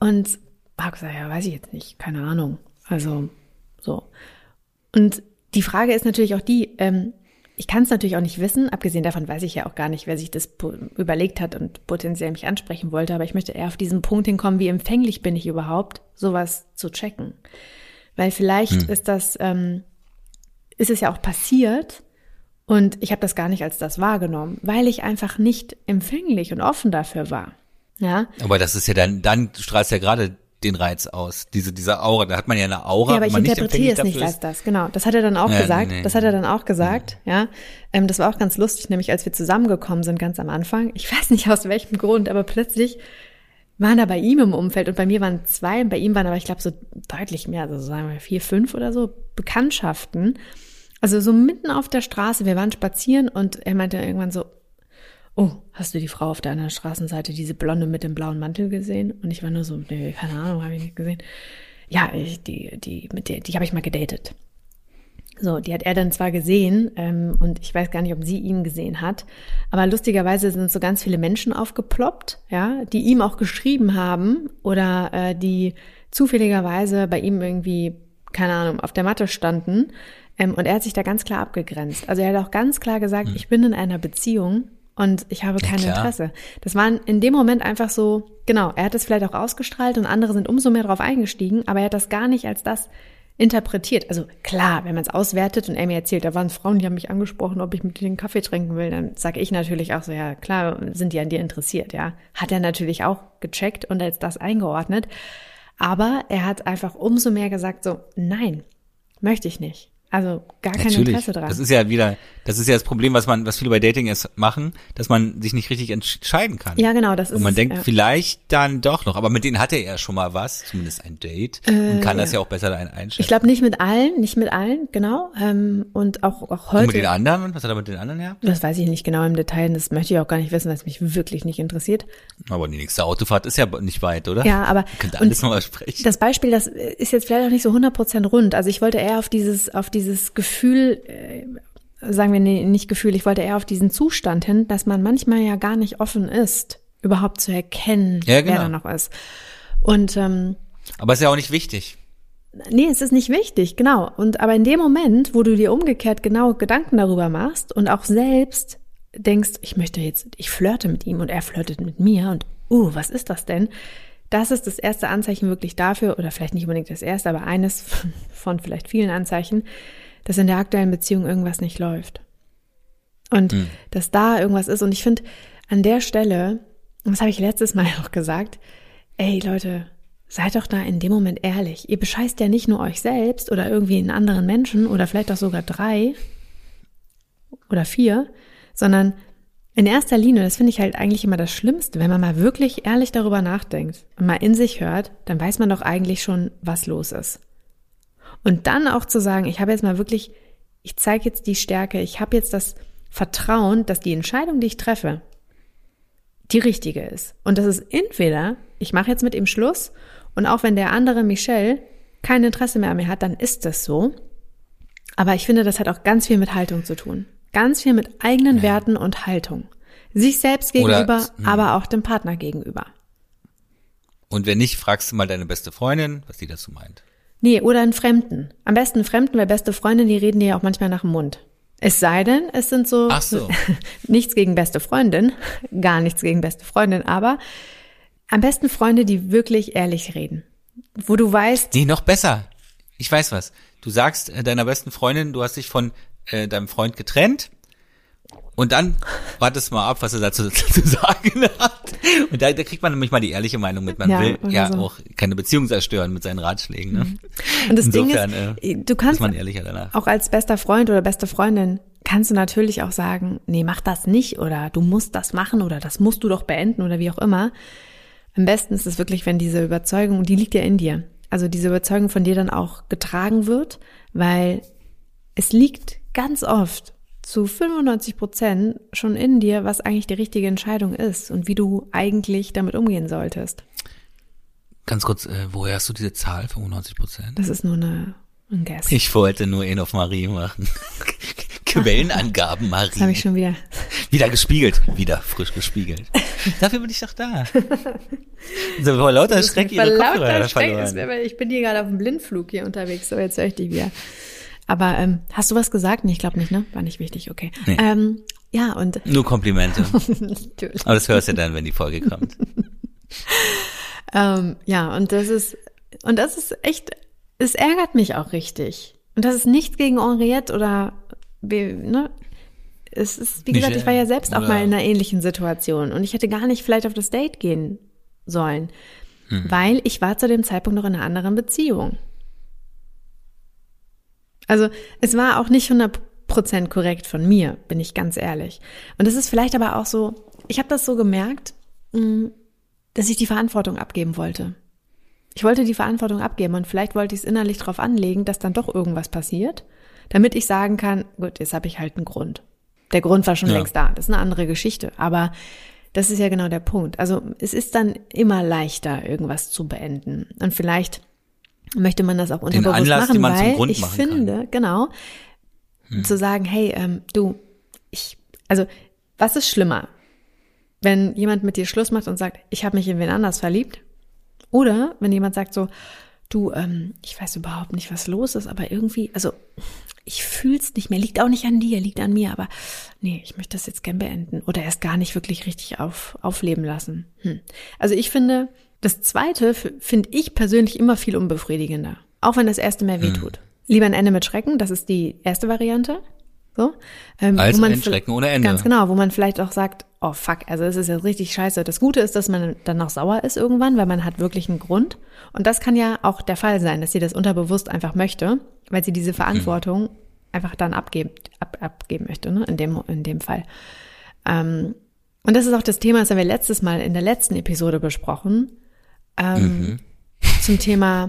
und habe gesagt, ja, weiß ich jetzt nicht, keine Ahnung. Also, so. Und die Frage ist natürlich auch die, ähm, ich kann es natürlich auch nicht wissen, abgesehen davon weiß ich ja auch gar nicht, wer sich das überlegt hat und potenziell mich ansprechen wollte, aber ich möchte eher auf diesen Punkt hinkommen, wie empfänglich bin ich überhaupt, sowas zu checken. Weil vielleicht hm. ist das, ähm, ist es ja auch passiert und ich habe das gar nicht als das wahrgenommen, weil ich einfach nicht empfänglich und offen dafür war. Ja. Aber das ist ja dann, dann strahlst ja gerade den Reiz aus. Diese, diese Aura, da hat man ja eine Aura. Ja, aber ich interpretiere es nicht als das, genau. Das hat er dann auch ja, gesagt. Nee, nee. Das hat er dann auch gesagt, ja. ja. Ähm, das war auch ganz lustig, nämlich als wir zusammengekommen sind, ganz am Anfang. Ich weiß nicht aus welchem Grund, aber plötzlich waren da bei ihm im Umfeld und bei mir waren zwei und bei ihm waren aber, ich glaube, so deutlich mehr, also sagen wir vier, fünf oder so Bekanntschaften. Also so mitten auf der Straße, wir waren spazieren und er meinte irgendwann so, oh, hast du die Frau auf der anderen Straßenseite, diese Blonde mit dem blauen Mantel gesehen? Und ich war nur so, nee, keine Ahnung, habe ich nicht gesehen. Ja, ich, die, die, mit der, die habe ich mal gedatet. So, die hat er dann zwar gesehen ähm, und ich weiß gar nicht, ob sie ihn gesehen hat, aber lustigerweise sind so ganz viele Menschen aufgeploppt, ja, die ihm auch geschrieben haben oder äh, die zufälligerweise bei ihm irgendwie, keine Ahnung, auf der Matte standen ähm, und er hat sich da ganz klar abgegrenzt. Also er hat auch ganz klar gesagt, hm. ich bin in einer Beziehung und ich habe kein ja, Interesse. Das war in dem Moment einfach so, genau, er hat es vielleicht auch ausgestrahlt und andere sind umso mehr darauf eingestiegen, aber er hat das gar nicht als das interpretiert. Also klar, wenn man es auswertet und er mir erzählt, da waren Frauen, die haben mich angesprochen, ob ich mit denen Kaffee trinken will, dann sage ich natürlich auch so, ja klar, sind die an dir interessiert, ja. Hat er natürlich auch gecheckt und als das eingeordnet. Aber er hat einfach umso mehr gesagt, so, nein, möchte ich nicht. Also gar kein Natürlich. Interesse dran. Das ist ja wieder, das ist ja das Problem, was man, was viele bei Dating ist, machen, dass man sich nicht richtig entscheiden kann. Ja, genau, das ist. Und man denkt ja. vielleicht dann doch noch, aber mit denen hatte er schon mal was, zumindest ein Date, äh, und kann das ja auch besser einschätzen. Ich glaube nicht mit allen, nicht mit allen, genau. Ähm, und auch, auch heute. Und mit den anderen? Was hat er mit den anderen ja? Das weiß ich nicht genau im Detail, das möchte ich auch gar nicht wissen, weil es mich wirklich nicht interessiert. Aber die nächste Autofahrt ist ja nicht weit, oder? Ja, aber. Könnt alles nochmal sprechen. Das Beispiel, das ist jetzt vielleicht auch nicht so 100% rund. Also ich wollte eher auf dieses, auf dieses Gefühl äh, sagen wir nicht Gefühl, ich wollte eher auf diesen Zustand hin, dass man manchmal ja gar nicht offen ist, überhaupt zu erkennen, ja, genau. wer da noch ist. Und ähm, aber ist ja auch nicht wichtig. Nee, es ist nicht wichtig, genau. Und aber in dem Moment, wo du dir umgekehrt genau Gedanken darüber machst und auch selbst denkst, ich möchte jetzt, ich flirte mit ihm und er flirtet mit mir und uh, was ist das denn? Das ist das erste Anzeichen wirklich dafür, oder vielleicht nicht unbedingt das erste, aber eines von vielleicht vielen Anzeichen, dass in der aktuellen Beziehung irgendwas nicht läuft. Und Hm. dass da irgendwas ist. Und ich finde, an der Stelle, und das habe ich letztes Mal auch gesagt, ey Leute, seid doch da in dem Moment ehrlich. Ihr bescheißt ja nicht nur euch selbst oder irgendwie einen anderen Menschen oder vielleicht auch sogar drei oder vier, sondern in erster Linie, das finde ich halt eigentlich immer das Schlimmste, wenn man mal wirklich ehrlich darüber nachdenkt und mal in sich hört, dann weiß man doch eigentlich schon, was los ist. Und dann auch zu sagen, ich habe jetzt mal wirklich, ich zeige jetzt die Stärke, ich habe jetzt das Vertrauen, dass die Entscheidung, die ich treffe, die richtige ist. Und das ist entweder, ich mache jetzt mit ihm Schluss und auch wenn der andere Michel kein Interesse mehr an mir hat, dann ist das so. Aber ich finde, das hat auch ganz viel mit Haltung zu tun. Ganz viel mit eigenen Werten und Haltung. Sich selbst Oder- gegenüber, hm. aber auch dem Partner gegenüber. Und wenn nicht, fragst du mal deine beste Freundin, was die dazu meint. Nee, oder einen Fremden. Am besten einen Fremden, weil beste Freunde, die reden dir ja auch manchmal nach dem Mund. Es sei denn, es sind so, Ach so. nichts gegen beste Freundin, gar nichts gegen beste Freundin, aber am besten Freunde, die wirklich ehrlich reden. Wo du weißt, Nee, noch besser. Ich weiß was. Du sagst äh, deiner besten Freundin, du hast dich von äh, deinem Freund getrennt und dann wartest mal ab, was er dazu zu sagen hat. Und da, da kriegt man nämlich mal die ehrliche Meinung mit. Man Ja, will ja so. auch keine Beziehung zerstören mit seinen Ratschlägen. Ne? und das Insofern, Ding ist, äh, du kannst auch als bester Freund oder beste Freundin kannst du natürlich auch sagen, nee, mach das nicht oder du musst das machen oder das musst du doch beenden oder wie auch immer. Am besten ist es wirklich, wenn diese Überzeugung, die liegt ja in dir, also diese Überzeugung von dir dann auch getragen wird, weil es liegt ganz oft zu 95 Prozent schon in dir, was eigentlich die richtige Entscheidung ist und wie du eigentlich damit umgehen solltest. Ganz kurz, äh, woher hast du diese Zahl, 95 Prozent? Das ist nur eine, ein Guess. Ich wollte nur ihn auf Marie machen. Quellenangaben, Das habe Marie. ich schon wieder. Wieder gespiegelt. Wieder frisch gespiegelt. Dafür bin ich doch da. So, vor lauter Schreck ihre Kopfhörer lauter Schreck ist verloren. weil ich bin hier gerade auf dem Blindflug hier unterwegs, so jetzt höre ich dich wieder. Aber ähm, hast du was gesagt? Nee, ich glaube nicht, ne? War nicht wichtig, okay. Nee. Ähm, ja, und Nur Komplimente. natürlich. Aber das hörst du dann, wenn die Folge kommt. Ähm, ja, und das ist, und das ist echt, es ärgert mich auch richtig. Und das ist nichts gegen Henriette oder, ne? Es ist, wie gesagt, ich war ja selbst auch mal in einer ähnlichen Situation und ich hätte gar nicht vielleicht auf das Date gehen sollen, weil ich war zu dem Zeitpunkt noch in einer anderen Beziehung. Also es war auch nicht 100% korrekt von mir, bin ich ganz ehrlich. Und es ist vielleicht aber auch so, ich habe das so gemerkt, mh, dass ich die Verantwortung abgeben wollte. Ich wollte die Verantwortung abgeben und vielleicht wollte ich es innerlich darauf anlegen, dass dann doch irgendwas passiert, damit ich sagen kann, gut, jetzt habe ich halt einen Grund. Der Grund war schon Ja. längst da, das ist eine andere Geschichte, aber das ist ja genau der Punkt. Also es ist dann immer leichter, irgendwas zu beenden. Und vielleicht möchte man das auch unterbewusst Anlass, machen, den man zum weil Grund ich machen kann. finde, genau, zu sagen, hey, ähm, du, ich, also was ist schlimmer, wenn jemand mit dir Schluss macht und sagt, ich habe mich in wen anders verliebt, oder wenn jemand sagt so, du, ähm, ich weiß überhaupt nicht, was los ist, aber irgendwie, also ich fühl's nicht mehr, liegt auch nicht an dir, liegt an mir, aber nee, ich möchte das jetzt gern beenden oder erst gar nicht wirklich richtig auf, aufleben lassen. Hm. Also ich finde, das zweite finde ich persönlich immer viel unbefriedigender, auch wenn das erste mehr wehtut. Lieber ein Ende mit Schrecken, das ist die erste Variante. So, ähm, Als wo man ein Schrecken ohne Ende. Ganz genau, wo man vielleicht auch sagt, oh fuck, also es ist jetzt richtig scheiße. Das Gute ist, dass man dann noch sauer ist irgendwann, weil man hat wirklich einen Grund. Und das kann ja auch der Fall sein, dass sie das unterbewusst einfach möchte, weil sie diese Verantwortung einfach dann abgeben, ab, abgeben möchte, ne? in, dem, in dem Fall. Ähm, und das ist auch das Thema, das haben wir letztes Mal in der letzten Episode besprochen, ähm, zum Thema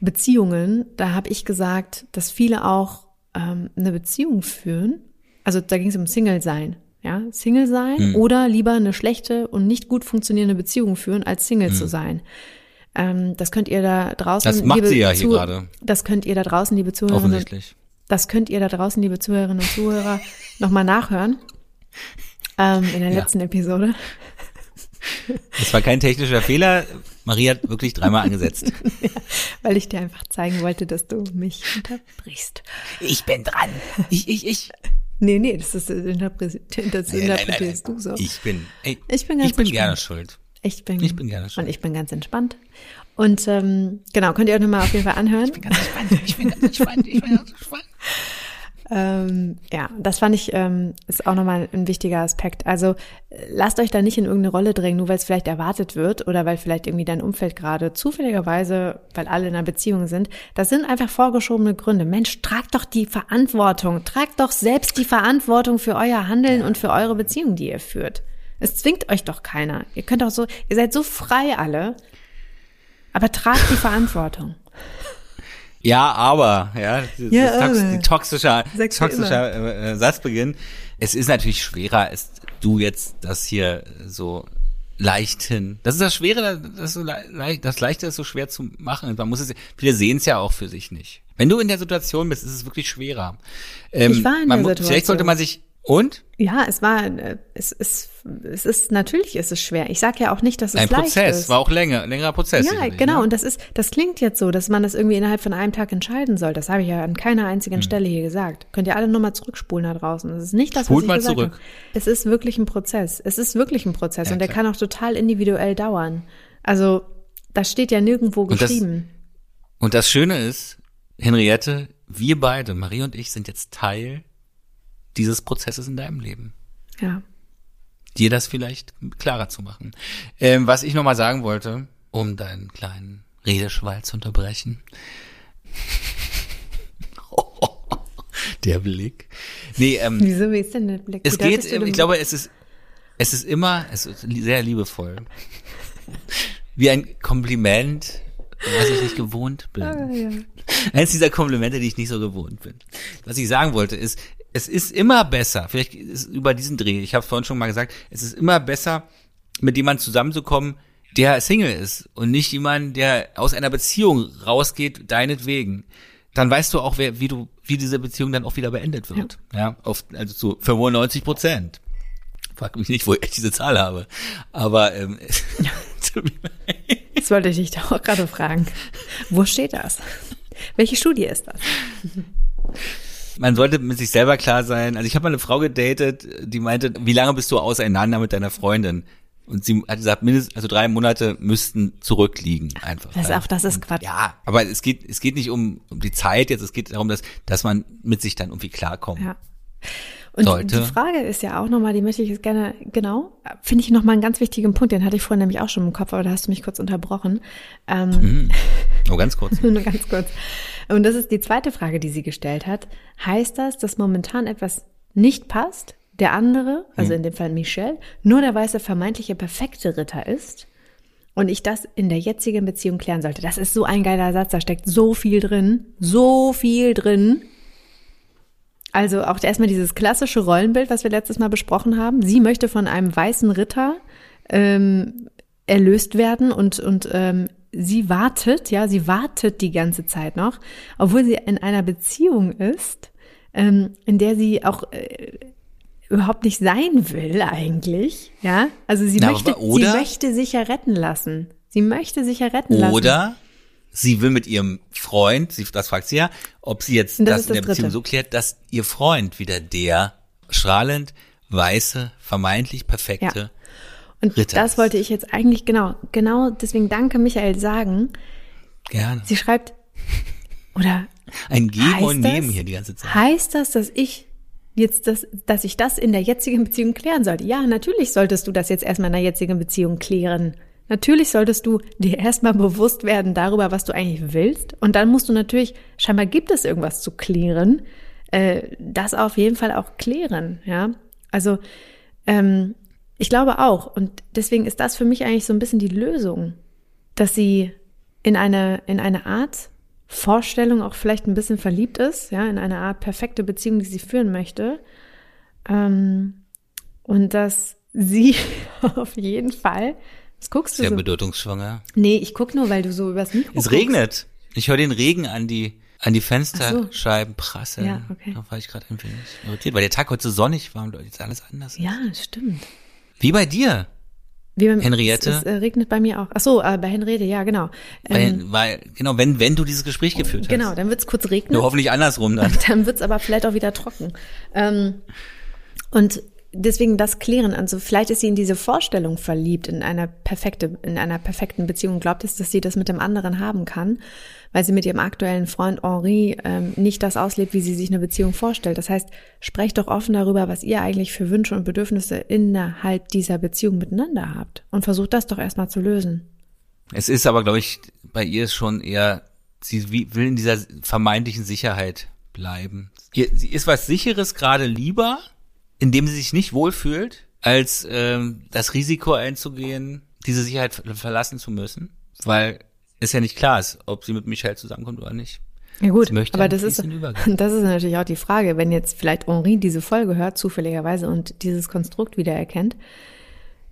Beziehungen. Da habe ich gesagt, dass viele auch ähm, eine Beziehung führen. Also da ging es um Single sein. Ja, Single sein oder lieber eine schlechte und nicht gut funktionierende Beziehung führen, als Single zu sein. Ähm, das könnt ihr da draußen. Das macht liebe sie ja hier gerade. Das könnt ihr da draußen, liebe Zuhörerinnen, Offensichtlich. das könnt ihr da draußen, liebe Zuhörerinnen und Zuhörer, nochmal nachhören. Ähm, in der Ja. letzten Episode. Das war kein technischer Fehler. Marie hat wirklich dreimal angesetzt. Weil ich dir einfach zeigen wollte, dass du mich unterbrichst. Ich bin dran. Ich, ich, ich. Nee, nee, das ist das interpre- das Nein, nein, nein, interpretierst du so. Ich bin, ey, Ich bin ganz ich bin entspannt. gerne schuld. Ich bin, Ich bin gerne schuld. Und ich bin ganz entspannt. Und ähm, genau, könnt ihr euch nochmal auf jeden Fall anhören. Ganz entspannt. Ich bin ganz entspannt. Ich bin ganz entspannt. Ähm, ja, das fand ich, ähm, ist auch nochmal ein wichtiger Aspekt. Also lasst euch da nicht in irgendeine Rolle drängen, nur weil es vielleicht erwartet wird oder weil vielleicht irgendwie dein Umfeld gerade zufälligerweise, weil alle in einer Beziehung sind. Das sind einfach vorgeschobene Gründe. Mensch, tragt doch die Verantwortung. Tragt doch selbst die Verantwortung für euer Handeln und für eure Beziehung, die ihr führt. Es zwingt euch doch keiner. Ihr könnt auch so, ihr seid so frei alle. Aber tragt die Verantwortung. Ja, aber, ja, das ja, tox aber. toxischer, toxischer äh, Satzbeginn. Es ist natürlich schwerer, als du jetzt das hier so leicht hin. Das ist das Schwere, das, so le das Leichte ist so schwer zu machen. Man muss es, viele sehen es ja auch für sich nicht. Wenn du in der Situation bist, ist es wirklich schwerer. Ähm, ich war in der Situation. Vielleicht sollte man sich und? Ja, es war, äh, es ist, es ist, natürlich ist es schwer. Ich sage ja auch nicht, dass es Ein leicht Prozess, ist. war auch länger, längerer Prozess. Ja, genau. Ne? Und das ist, das klingt jetzt so, dass man das irgendwie innerhalb von einem Tag entscheiden soll. Das habe ich ja an keiner einzigen hm. Stelle hier gesagt. Könnt ihr alle nochmal zurückspulen da draußen. Das ist nicht das, Spult was ich mal zurück. Habe. Es ist wirklich ein Prozess. Es ist wirklich ein Prozess ja, und der klar. kann auch total individuell dauern. Also, das steht ja nirgendwo geschrieben. Und das, und das Schöne ist, Henriette, wir beide, Marie und ich, sind jetzt Teil dieses Prozesses in deinem Leben. Ja. Dir das vielleicht klarer zu machen. Ähm, was ich nochmal sagen wollte, um deinen kleinen Redeschwall zu unterbrechen. der Blick. Nee, ähm, Wieso, wie ist denn der Blick? Es geht, ich glaube, es ist, es ist immer, es ist sehr liebevoll. Wie ein Kompliment, was ich nicht gewohnt bin. Ah, ja. Eins dieser Komplimente, die ich nicht so gewohnt bin. Was ich sagen wollte, ist, es ist immer besser, vielleicht ist über diesen Dreh, ich habe vorhin schon mal gesagt, es ist immer besser, mit jemandem zusammenzukommen, der Single ist und nicht jemand, der aus einer Beziehung rausgeht, deinetwegen. Dann weißt du auch, wer, wie du, wie diese Beziehung dann auch wieder beendet wird. Ja, ja auf, also zu 95 Prozent. Frag mich nicht, wo ich diese Zahl habe. Aber ähm, das wollte ich dich doch auch gerade fragen. Wo steht das? Welche Studie ist das? man sollte mit sich selber klar sein. Also ich habe mal eine Frau gedatet, die meinte, wie lange bist du auseinander mit deiner Freundin? Und sie hat gesagt, mindestens, also drei Monate müssten zurückliegen, einfach. Das ist auch, das ist Quatsch. Ja, aber es geht, es geht nicht um, um die Zeit jetzt, es geht darum, dass, dass man mit sich dann irgendwie klarkommt. Ja. Und sollte. die Frage ist ja auch nochmal, die möchte ich jetzt gerne, genau, finde ich nochmal einen ganz wichtigen Punkt, den hatte ich vorhin nämlich auch schon im Kopf, aber da hast du mich kurz unterbrochen. Ähm, mhm. Nur ganz kurz. nur ganz kurz. Und das ist die zweite Frage, die sie gestellt hat. Heißt das, dass momentan etwas nicht passt, der andere, also hm. in dem Fall Michelle, nur der weiße vermeintliche perfekte Ritter ist und ich das in der jetzigen Beziehung klären sollte? Das ist so ein geiler Satz, da steckt so viel drin, so viel drin. Also auch erstmal dieses klassische Rollenbild, was wir letztes Mal besprochen haben. Sie möchte von einem weißen Ritter ähm, erlöst werden und, und ähm, sie wartet, ja, sie wartet die ganze Zeit noch, obwohl sie in einer Beziehung ist, ähm, in der sie auch äh, überhaupt nicht sein will eigentlich, ja. Also sie Na, möchte, sie möchte sich ja retten lassen. Sie möchte sich ja retten oder lassen. Oder sie will mit ihrem Freund, sie, das fragt sie ja, ob sie jetzt das, das in der Dritte. Beziehung so klärt, dass ihr Freund wieder der strahlend weiße, vermeintlich perfekte ja. Und Ritter das wollte ich jetzt eigentlich genau, genau deswegen danke Michael sagen. Gerne. Sie schreibt, oder ein Geben und Nehmen hier die ganze Zeit. Heißt das, dass ich jetzt das, dass ich das in der jetzigen Beziehung klären sollte? Ja, natürlich solltest du das jetzt erstmal in der jetzigen Beziehung klären. Natürlich solltest du dir erstmal bewusst werden darüber, was du eigentlich willst. Und dann musst du natürlich, scheinbar gibt es irgendwas zu klären, äh, das auf jeden Fall auch klären, ja. Also, ähm, ich glaube auch. Und deswegen ist das für mich eigentlich so ein bisschen die Lösung, dass sie in eine, in eine Art Vorstellung auch vielleicht ein bisschen verliebt ist, ja, in eine Art perfekte Beziehung, die sie führen möchte. Ähm, und dass sie auf jeden Fall, was guckst du Sehr so? bedeutungsschwanger. Nee, ich guck nur, weil du so übers Mikro Es guckst. regnet. Ich höre den Regen an die an die Fensterscheiben so. prasseln. Ja, okay. Da war ich gerade ein wenig irritiert, weil der Tag heute so sonnig war und jetzt alles anders ist. Ja, stimmt. Wie bei dir. Wie bei, Henriette. Es, es, äh, regnet bei mir auch. Ach so, äh, bei Henriette, ja, genau. Ähm, weil, weil, genau, wenn, wenn du dieses Gespräch geführt hast. Genau, dann wird's kurz regnen. Nur hoffentlich andersrum dann. Dann wird's aber vielleicht auch wieder trocken. Ähm, und deswegen das klären. Also vielleicht ist sie in diese Vorstellung verliebt, in einer perfekte, in einer perfekten Beziehung, glaubt es, dass sie das mit dem anderen haben kann, weil sie mit ihrem aktuellen Freund Henri ähm, nicht das auslebt, wie sie sich eine Beziehung vorstellt. Das heißt, sprecht doch offen darüber, was ihr eigentlich für Wünsche und Bedürfnisse innerhalb dieser Beziehung miteinander habt und versucht das doch erstmal zu lösen. Es ist aber, glaube ich, bei ihr schon eher, sie will in dieser vermeintlichen Sicherheit bleiben. Sie ist was Sicheres gerade lieber, indem sie sich nicht wohlfühlt, als ähm, das Risiko einzugehen, diese Sicherheit verlassen zu müssen, weil es ja nicht klar ist, ob sie mit Michelle zusammenkommt oder nicht. Ja gut, aber das ist, das ist natürlich auch die Frage, wenn jetzt vielleicht Henri diese Folge hört, zufälligerweise, und dieses Konstrukt wiedererkennt,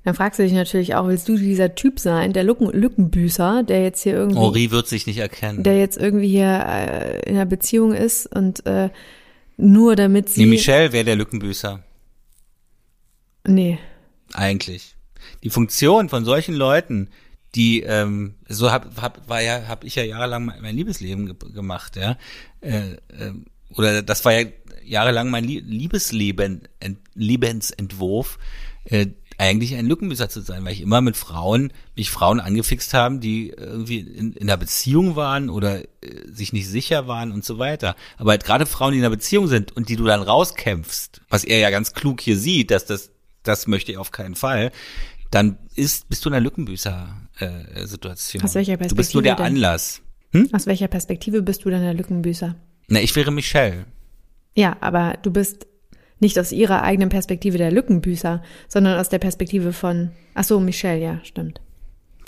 dann fragst du dich natürlich auch, willst du dieser Typ sein, der Lücken, Lückenbüßer, der jetzt hier irgendwie. Henri wird sich nicht erkennen. Der jetzt irgendwie hier äh, in einer Beziehung ist und äh, nur damit sie. Nee, Michelle wäre der Lückenbüßer. Nee. Eigentlich. Die Funktion von solchen Leuten, die ähm, so hab, hab war ja habe ich ja jahrelang mein, mein Liebesleben ge gemacht, ja. Äh, äh, oder das war ja jahrelang mein Liebesleben Ent, Lebensentwurf. Äh, eigentlich ein Lückenbüßer zu sein, weil ich immer mit Frauen, mich Frauen angefixt haben, die irgendwie in, in einer Beziehung waren oder äh, sich nicht sicher waren und so weiter. Aber halt gerade Frauen, die in einer Beziehung sind und die du dann rauskämpfst, was er ja ganz klug hier sieht, dass das, das möchte ich auf keinen Fall, dann ist, bist du in einer Lückenbüßer-Situation. Äh, Aus welcher Perspektive? Du bist nur der denn? Anlass. Hm? Aus welcher Perspektive bist du dann der Lückenbüßer? Na, ich wäre Michelle. Ja, aber du bist nicht aus ihrer eigenen Perspektive der Lückenbüßer, sondern aus der Perspektive von, ach so, Michelle, ja, stimmt.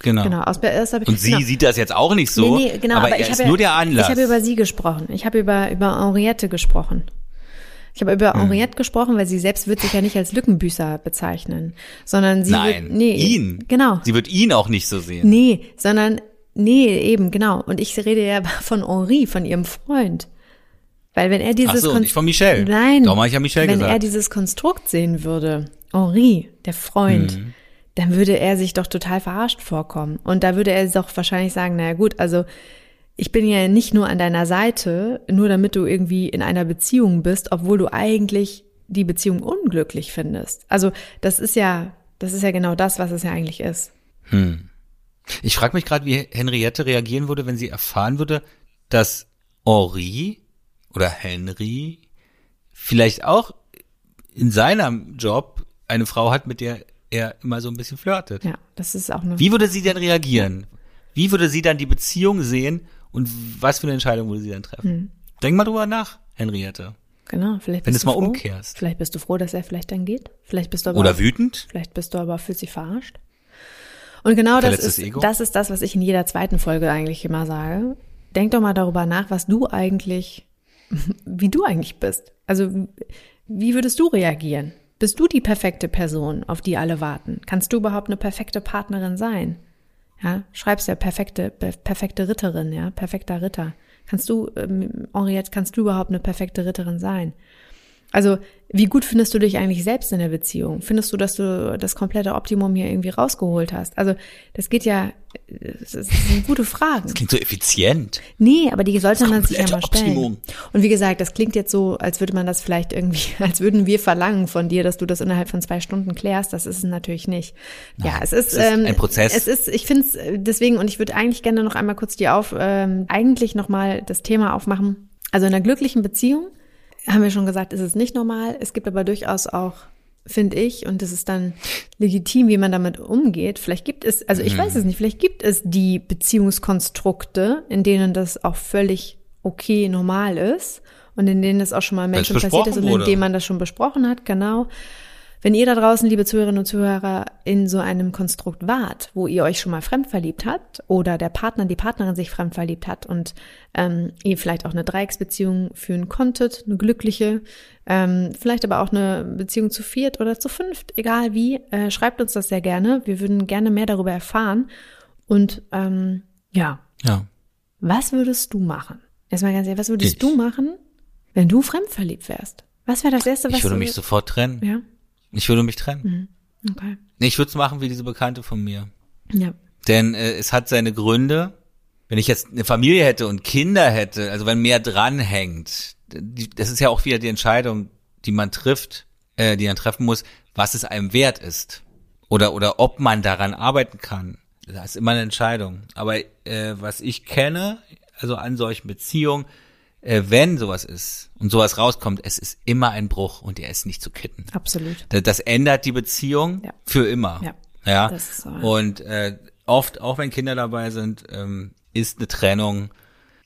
Genau. genau aus, aus, und sie genau. sieht das jetzt auch nicht so, nee, nee, genau, aber, aber ich habe nur der Anlass. Ich habe über sie gesprochen. Ich habe über, über Henriette gesprochen. Ich habe über. Henriette gesprochen, weil sie selbst wird sich ja nicht als Lückenbüßer bezeichnen, sondern sie Nein, wird, nee, ihn. Genau. Sie wird ihn auch nicht so sehen. Nee, sondern, nee, eben, genau. Und ich rede ja von Henri, von ihrem Freund. Weil wenn er dieses Ach so, nicht von Michelle. Nein. Darum habe ich ja Michelle wenn gesagt. er dieses Konstrukt sehen würde, Henri, der Freund, mhm. dann würde er sich doch total verarscht vorkommen. Und da würde er doch wahrscheinlich sagen, naja gut, also ich bin ja nicht nur an deiner Seite, nur damit du irgendwie in einer Beziehung bist, obwohl du eigentlich die Beziehung unglücklich findest. Also das ist ja, das ist ja genau das, was es ja eigentlich ist. Hm. Ich frage mich gerade, wie Henriette reagieren würde, wenn sie erfahren würde, dass Henri oder Henry vielleicht auch in seinem Job eine Frau hat, mit der er immer so ein bisschen flirtet. Ja, das ist auch eine. Wie würde sie denn reagieren? Wie würde sie dann die Beziehung sehen und was für eine Entscheidung würde sie dann treffen? Hm. Denk mal drüber nach, Henriette. Genau, vielleicht Wenn bist du es mal froh. umkehrst. Vielleicht bist du froh, dass er vielleicht dann geht. Vielleicht bist du aber Oder auch, wütend. Vielleicht bist du aber für sie verarscht. Und genau das ist, Ego. das ist das, was ich in jeder zweiten Folge eigentlich immer sage. Denk doch mal darüber nach, was du eigentlich wie du eigentlich bist. Also wie würdest du reagieren? Bist du die perfekte Person, auf die alle warten? Kannst du überhaupt eine perfekte Partnerin sein? Ja, schreibst ja perfekte, perfekte Ritterin, ja, perfekter Ritter. Kannst du, ähm, Henriette, kannst du überhaupt eine perfekte Ritterin sein? Also, wie gut findest du dich eigentlich selbst in der Beziehung? Findest du, dass du das komplette Optimum hier irgendwie rausgeholt hast? Also, das geht ja, das sind gute Fragen. Das klingt so effizient. Nee, aber die sollte man sich ja mal stellen. Optimum. Und wie gesagt, das klingt jetzt so, als würde man das vielleicht irgendwie, als würden wir verlangen von dir, dass du das innerhalb von zwei Stunden klärst. Das ist es natürlich nicht. Nein, ja, es ist, es ist ähm, ein Prozess. Es ist, ich finde es deswegen, und ich würde eigentlich gerne noch einmal kurz dir auf, ähm, eigentlich nochmal das Thema aufmachen. Also in einer glücklichen Beziehung haben wir schon gesagt, ist es nicht normal. Es gibt aber durchaus auch, finde ich, und das ist dann legitim, wie man damit umgeht. Vielleicht gibt es, also ich mhm. weiß es nicht, vielleicht gibt es die Beziehungskonstrukte, in denen das auch völlig okay, normal ist und in denen das auch schon mal Menschen passiert ist und in denen man das schon besprochen hat, genau. Wenn ihr da draußen, liebe Zuhörerinnen und Zuhörer, in so einem Konstrukt wart, wo ihr euch schon mal fremd verliebt habt oder der Partner, die Partnerin sich fremd verliebt hat und ähm, ihr vielleicht auch eine Dreiecksbeziehung führen konntet, eine glückliche, ähm, vielleicht aber auch eine Beziehung zu viert oder zu fünft, egal wie, äh, schreibt uns das sehr gerne. Wir würden gerne mehr darüber erfahren. Und ähm, ja. Ja. Was würdest du machen? Erstmal ganz ehrlich, was würdest ich. du machen, wenn du fremd verliebt wärst? Was wäre das Erste, was Ich würde mich sofort trennen. Ja. Ich würde mich trennen. Mhm. Okay. Ich würde es machen wie diese Bekannte von mir. Ja. Denn äh, es hat seine Gründe. Wenn ich jetzt eine Familie hätte und Kinder hätte, also wenn mehr dranhängt, die, das ist ja auch wieder die Entscheidung, die man trifft. äh, die man treffen muss, was es einem wert ist. Oder, oder ob man daran arbeiten kann. Das ist immer eine Entscheidung. Aber äh, was ich kenne, also an solchen Beziehungen, wenn sowas ist und sowas rauskommt, es ist immer ein Bruch und der ist nicht zu kitten. Absolut. Das, das ändert die Beziehung Ja. für immer. Ja, ja. so. Und äh, oft, auch wenn Kinder dabei sind, ähm, ist eine Trennung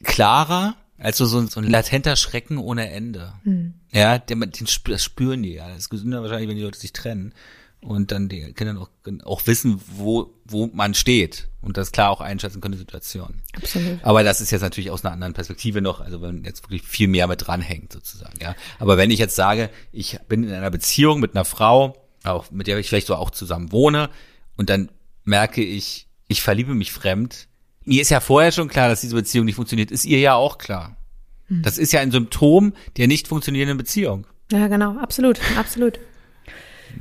klarer als so, so, ein- latenter Schrecken ohne Ende. Hm. Ja, den, den das spüren die ja. Das ist gesünder wahrscheinlich, wenn die Leute sich trennen und dann die Kinder auch, auch wissen, wo, wo man steht und das klar auch einschätzen können, die Situation. Absolut. Aber das ist jetzt natürlich aus einer anderen Perspektive noch, also wenn jetzt wirklich viel mehr mit dranhängt sozusagen, ja. Aber wenn ich jetzt sage, ich bin in einer Beziehung mit einer Frau, auch mit der ich vielleicht so auch zusammen wohne und dann merke ich, ich verliebe mich fremd. Mir ist ja vorher schon klar, dass diese Beziehung nicht funktioniert, ist ihr ja auch klar. Das ist ja ein Symptom der nicht funktionierenden Beziehung. Ja, genau. Absolut. Absolut.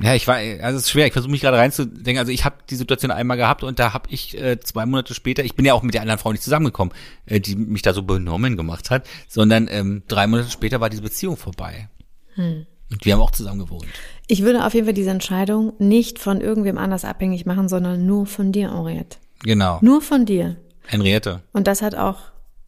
Ja, ich war, also es ist schwer. Ich versuche mich gerade reinzudenken. Also ich habe die Situation einmal gehabt und da habe ich äh, zwei Monate später, ich bin ja auch mit der anderen Frau nicht zusammengekommen, äh, die mich da so benommen gemacht hat, sondern ähm, drei Monate später war diese Beziehung vorbei. Und wir haben auch zusammen gewohnt. Ich würde auf jeden Fall diese Entscheidung nicht von irgendwem anders abhängig machen, sondern nur von dir, Henriette. Genau. Nur von dir. Henriette. Und das hat auch,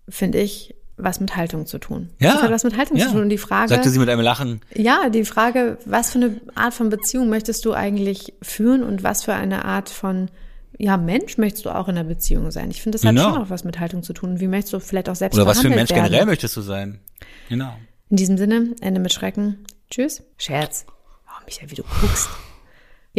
finde ich, was mit Haltung zu tun. Ja. Das hat was mit Haltung ja. zu tun. Und die Frage, Sagte sie mit einem Lachen. ja, die Frage, was für eine Art von Beziehung möchtest du eigentlich führen und was für eine Art von ja, Mensch möchtest du auch in der Beziehung sein? Ich finde, das hat Genau. schon auch was mit Haltung zu tun. Wie möchtest du vielleicht auch selbst Oder was für ein Mensch werden? generell möchtest du sein? Genau. In diesem Sinne, Ende mit Schrecken. Tschüss. Scherz. Oh, Michael, wie du guckst.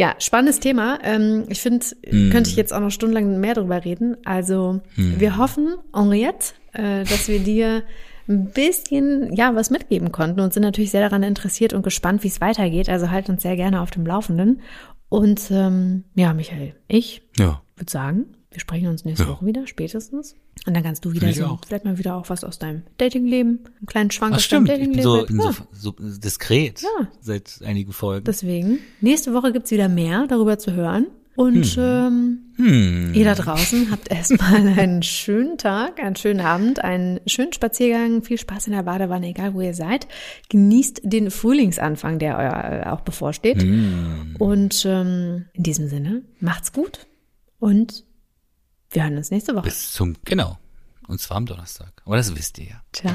Ja, spannendes Thema. Ähm, ich finde, könnte ich jetzt auch noch stundenlang mehr drüber reden. Also, wir hoffen, Henriette, äh, dass wir dir ein bisschen, ja, was mitgeben konnten und sind natürlich sehr daran interessiert und gespannt, wie es weitergeht. Also halt uns sehr gerne auf dem Laufenden. Und ähm, ja, Michael, ich Ja. würde sagen, wir sprechen uns nächste Ja. Woche wieder, spätestens. Und dann kannst du wieder so, vielleicht mal wieder auch was aus deinem Datingleben, einen kleinen Schwank Ach aus deinem stimmt, ich bin Datingleben. so, ja. so, so diskret Ja. seit einigen Folgen. Deswegen, nächste Woche gibt's wieder mehr darüber zu hören. Und ähm, Hm. ihr da draußen habt erstmal einen schönen Tag, einen schönen Abend, einen schönen Spaziergang, viel Spaß in der Badewanne, egal wo ihr seid. Genießt den Frühlingsanfang, der euer äh, auch bevorsteht. Hm. Und ähm, in diesem Sinne, macht's gut und wir hören uns nächste Woche. Bis zum, genau. Und zwar am Donnerstag. Aber das wisst ihr ja. Ciao.